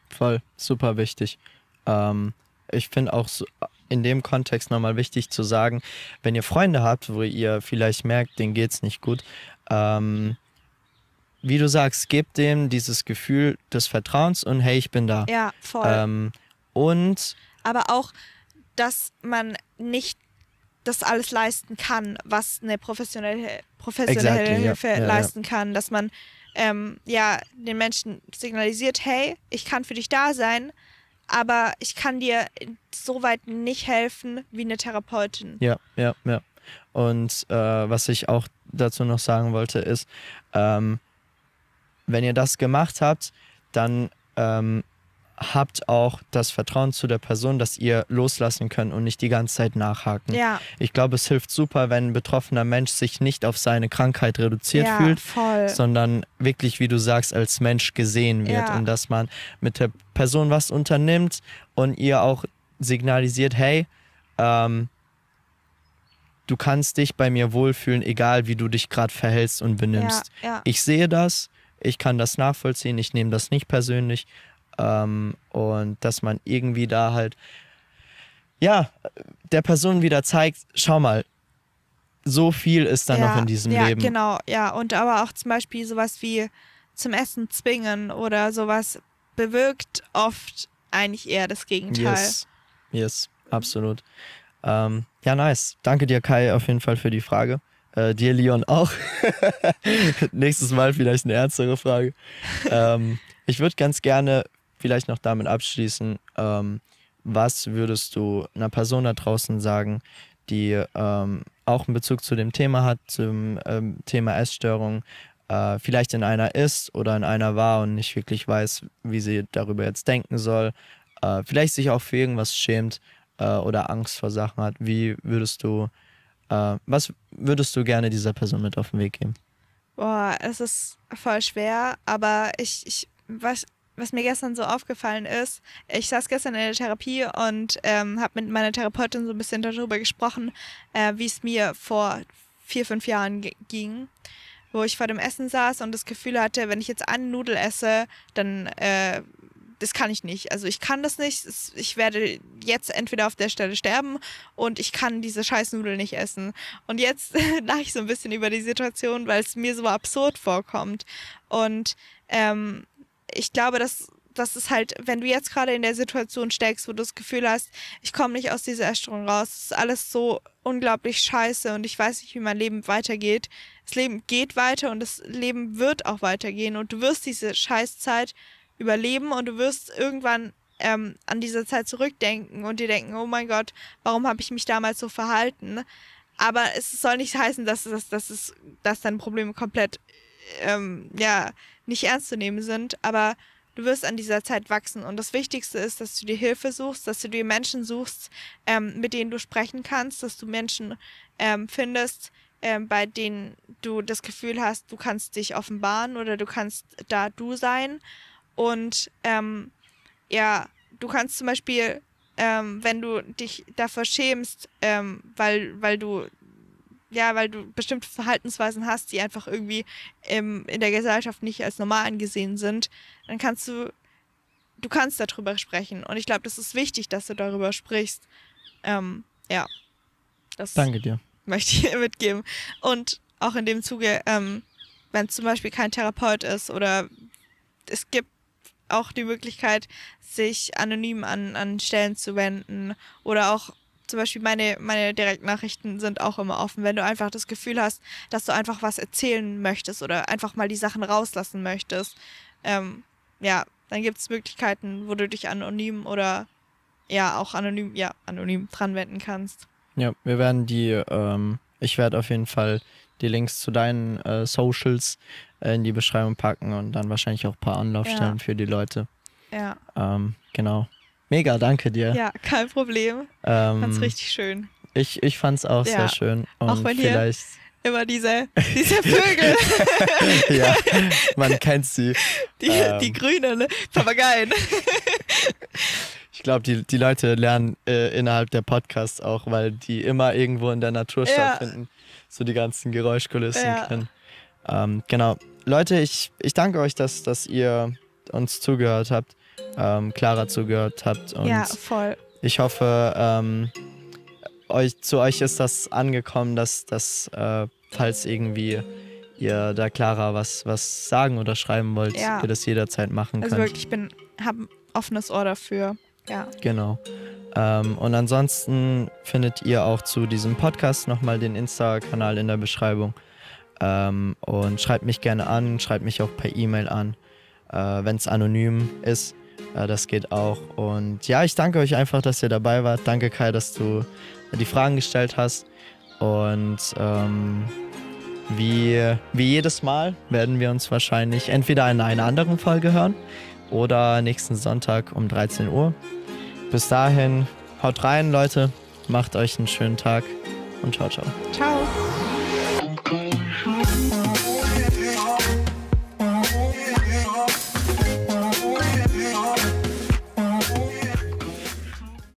Voll, super wichtig. Ähm, ich finde auch so in dem Kontext nochmal wichtig zu sagen, wenn ihr Freunde habt, wo ihr vielleicht merkt, denen geht es nicht gut, ähm, wie du sagst, gebt dem dieses Gefühl des Vertrauens und hey, ich bin da. Ja, voll. Ähm, und. Aber auch, dass man nicht das alles leisten kann, was eine professionelle, professionelle Exactly, ja. Hilfe Ja, ja. leisten kann. Dass man ähm, ja den Menschen signalisiert, hey, ich kann für dich da sein, aber ich kann dir so weit nicht helfen wie eine Therapeutin. Ja, ja, ja. Und äh, was ich auch dazu noch sagen wollte, ist, ähm, wenn ihr das gemacht habt, dann ähm, habt auch das Vertrauen zu der Person, dass ihr loslassen könnt und nicht die ganze Zeit nachhaken. Ja, Ich glaube, es hilft super, wenn ein betroffener Mensch sich nicht auf seine Krankheit reduziert ja fühlt, voll. sondern wirklich, wie du sagst, als Mensch gesehen wird Ja. und dass man mit der Person was unternimmt und ihr auch signalisiert, hey, ähm, du kannst dich bei mir wohlfühlen, egal wie du dich gerade verhältst und benimmst. Ich sehe das, ich kann das nachvollziehen, ich nehme das nicht persönlich ähm, und dass man irgendwie da halt, ja, der Person wieder zeigt, schau mal, so viel ist da ja, noch in diesem ja, Leben. genau, ja. Und aber auch zum Beispiel sowas wie zum Essen zwingen oder sowas bewirkt oft eigentlich eher das Gegenteil. Yes, yes, absolut. Ähm, ja, nice. Danke dir, Kai, auf jeden Fall für die Frage. Äh, dir, Leon, auch. [LAUGHS] Nächstes Mal vielleicht eine ernstere Frage. Ähm, ich würde ganz gerne vielleicht noch damit abschließen, ähm, was würdest du einer Person da draußen sagen, die ähm, auch einen Bezug zu dem Thema hat, zum ähm, Thema Essstörung, äh, vielleicht in einer ist oder in einer war und nicht wirklich weiß, wie sie darüber jetzt denken soll, äh, vielleicht sich auch für irgendwas schämt äh, oder Angst vor Sachen hat. Wie würdest du, äh, was würdest du gerne dieser Person mit auf den Weg geben? Boah, es ist voll schwer, aber ich, ich was, was mir gestern so aufgefallen ist, ich saß gestern in der Therapie und ähm, habe mit meiner Therapeutin so ein bisschen darüber gesprochen, äh, wie es mir vor vier, fünf Jahren ging, wo ich vor dem Essen saß und das Gefühl hatte, wenn ich jetzt eine Nudel esse, dann äh, das kann ich nicht. Also ich kann das nicht. Ich werde jetzt entweder auf der Stelle sterben und ich kann diese Scheißnudel nicht essen. Und jetzt [LAUGHS] lache ich so ein bisschen über die Situation, weil es mir so absurd vorkommt. Und ähm, ich glaube, dass das ist halt, wenn du jetzt gerade in der Situation steckst, wo du das Gefühl hast, ich komme nicht aus dieser Essstörung raus, es ist alles so unglaublich scheiße und ich weiß nicht, wie mein Leben weitergeht. Das Leben geht weiter und das Leben wird auch weitergehen und du wirst diese Scheißzeit überleben und du wirst irgendwann ähm, an diese Zeit zurückdenken und dir denken, oh mein Gott, warum habe ich mich damals so verhalten? Aber es soll nicht heißen, dass, dass, dass, es, dass deine Probleme komplett ähm, ja, nicht ernst zu nehmen sind, aber du wirst an dieser Zeit wachsen. Und das Wichtigste ist, dass du dir Hilfe suchst, dass du dir Menschen suchst, ähm, mit denen du sprechen kannst, dass du Menschen ähm, findest, ähm, bei denen du das Gefühl hast, du kannst dich offenbaren oder du kannst da du sein. Und ähm, ja, du kannst zum Beispiel, ähm, wenn du dich davor schämst, ähm, weil, weil du ja, weil du bestimmte Verhaltensweisen hast, die einfach irgendwie im, in der Gesellschaft nicht als normal angesehen sind, dann kannst du, du kannst darüber sprechen. Und ich glaube, das ist wichtig, dass du darüber sprichst. Ähm, ja. Das Danke dir. möchte ich [LAUGHS] mitgeben. Und auch in dem Zuge, ähm, wenn es zum Beispiel kein Therapeut ist oder es gibt auch die Möglichkeit, sich anonym an, an Stellen zu wenden oder auch zum Beispiel meine, meine Direktnachrichten sind auch immer offen, wenn du einfach das Gefühl hast, dass du einfach was erzählen möchtest oder einfach mal die Sachen rauslassen möchtest. Ähm, ja, dann gibt es Möglichkeiten, wo du dich anonym oder ja, auch anonym, ja, anonym dran wenden kannst. Ja, wir werden die, ähm, ich werde auf jeden Fall die Links zu deinen äh, Socials in die Beschreibung packen und dann wahrscheinlich auch ein paar Anlaufstellen Ja. für die Leute. Ja, Ähm, genau. Mega, danke dir. ja, kein Problem. Fand's Ähm, richtig schön. ich ich fand es auch Ja. sehr schön. Und Auch wenn hier- vielleicht, Immer diese, diese Vögel, [LAUGHS] ja, man kennt sie. die, Ähm. die grünen Papageien. Ich glaube, die, die Leute lernen äh, innerhalb der Podcasts auch, weil die immer irgendwo in der Natur Ja. stattfinden. So die ganzen Geräuschkulissen Ja. kennen. Ähm, genau. Leute, ich, ich danke euch, dass, dass ihr uns zugehört habt, ähm, Clara zugehört habt. Und Ja, voll. ich hoffe, ähm, euch, zu euch ist das angekommen, dass, dass äh, falls irgendwie ihr da Clara was, was sagen oder schreiben wollt, Ja. ihr das jederzeit machen Also könnt. wirklich, ich bin, habe ein offenes Ohr dafür. Ja, Genau. Ähm, und ansonsten findet ihr auch zu diesem Podcast nochmal den Insta-Kanal in der Beschreibung. Ähm, und schreibt mich gerne an, schreibt mich auch per E-Mail an, äh, wenn es anonym ist. Äh, das geht auch. Und ja, ich danke euch einfach, dass ihr dabei wart. Danke, Kai, dass du die Fragen gestellt hast. Und ähm, wie, wie jedes Mal werden wir uns wahrscheinlich entweder in einer anderen Folge hören oder nächsten Sonntag um 13 Uhr. Bis dahin, haut rein, Leute. Macht euch einen schönen Tag und ciao, ciao. ciao.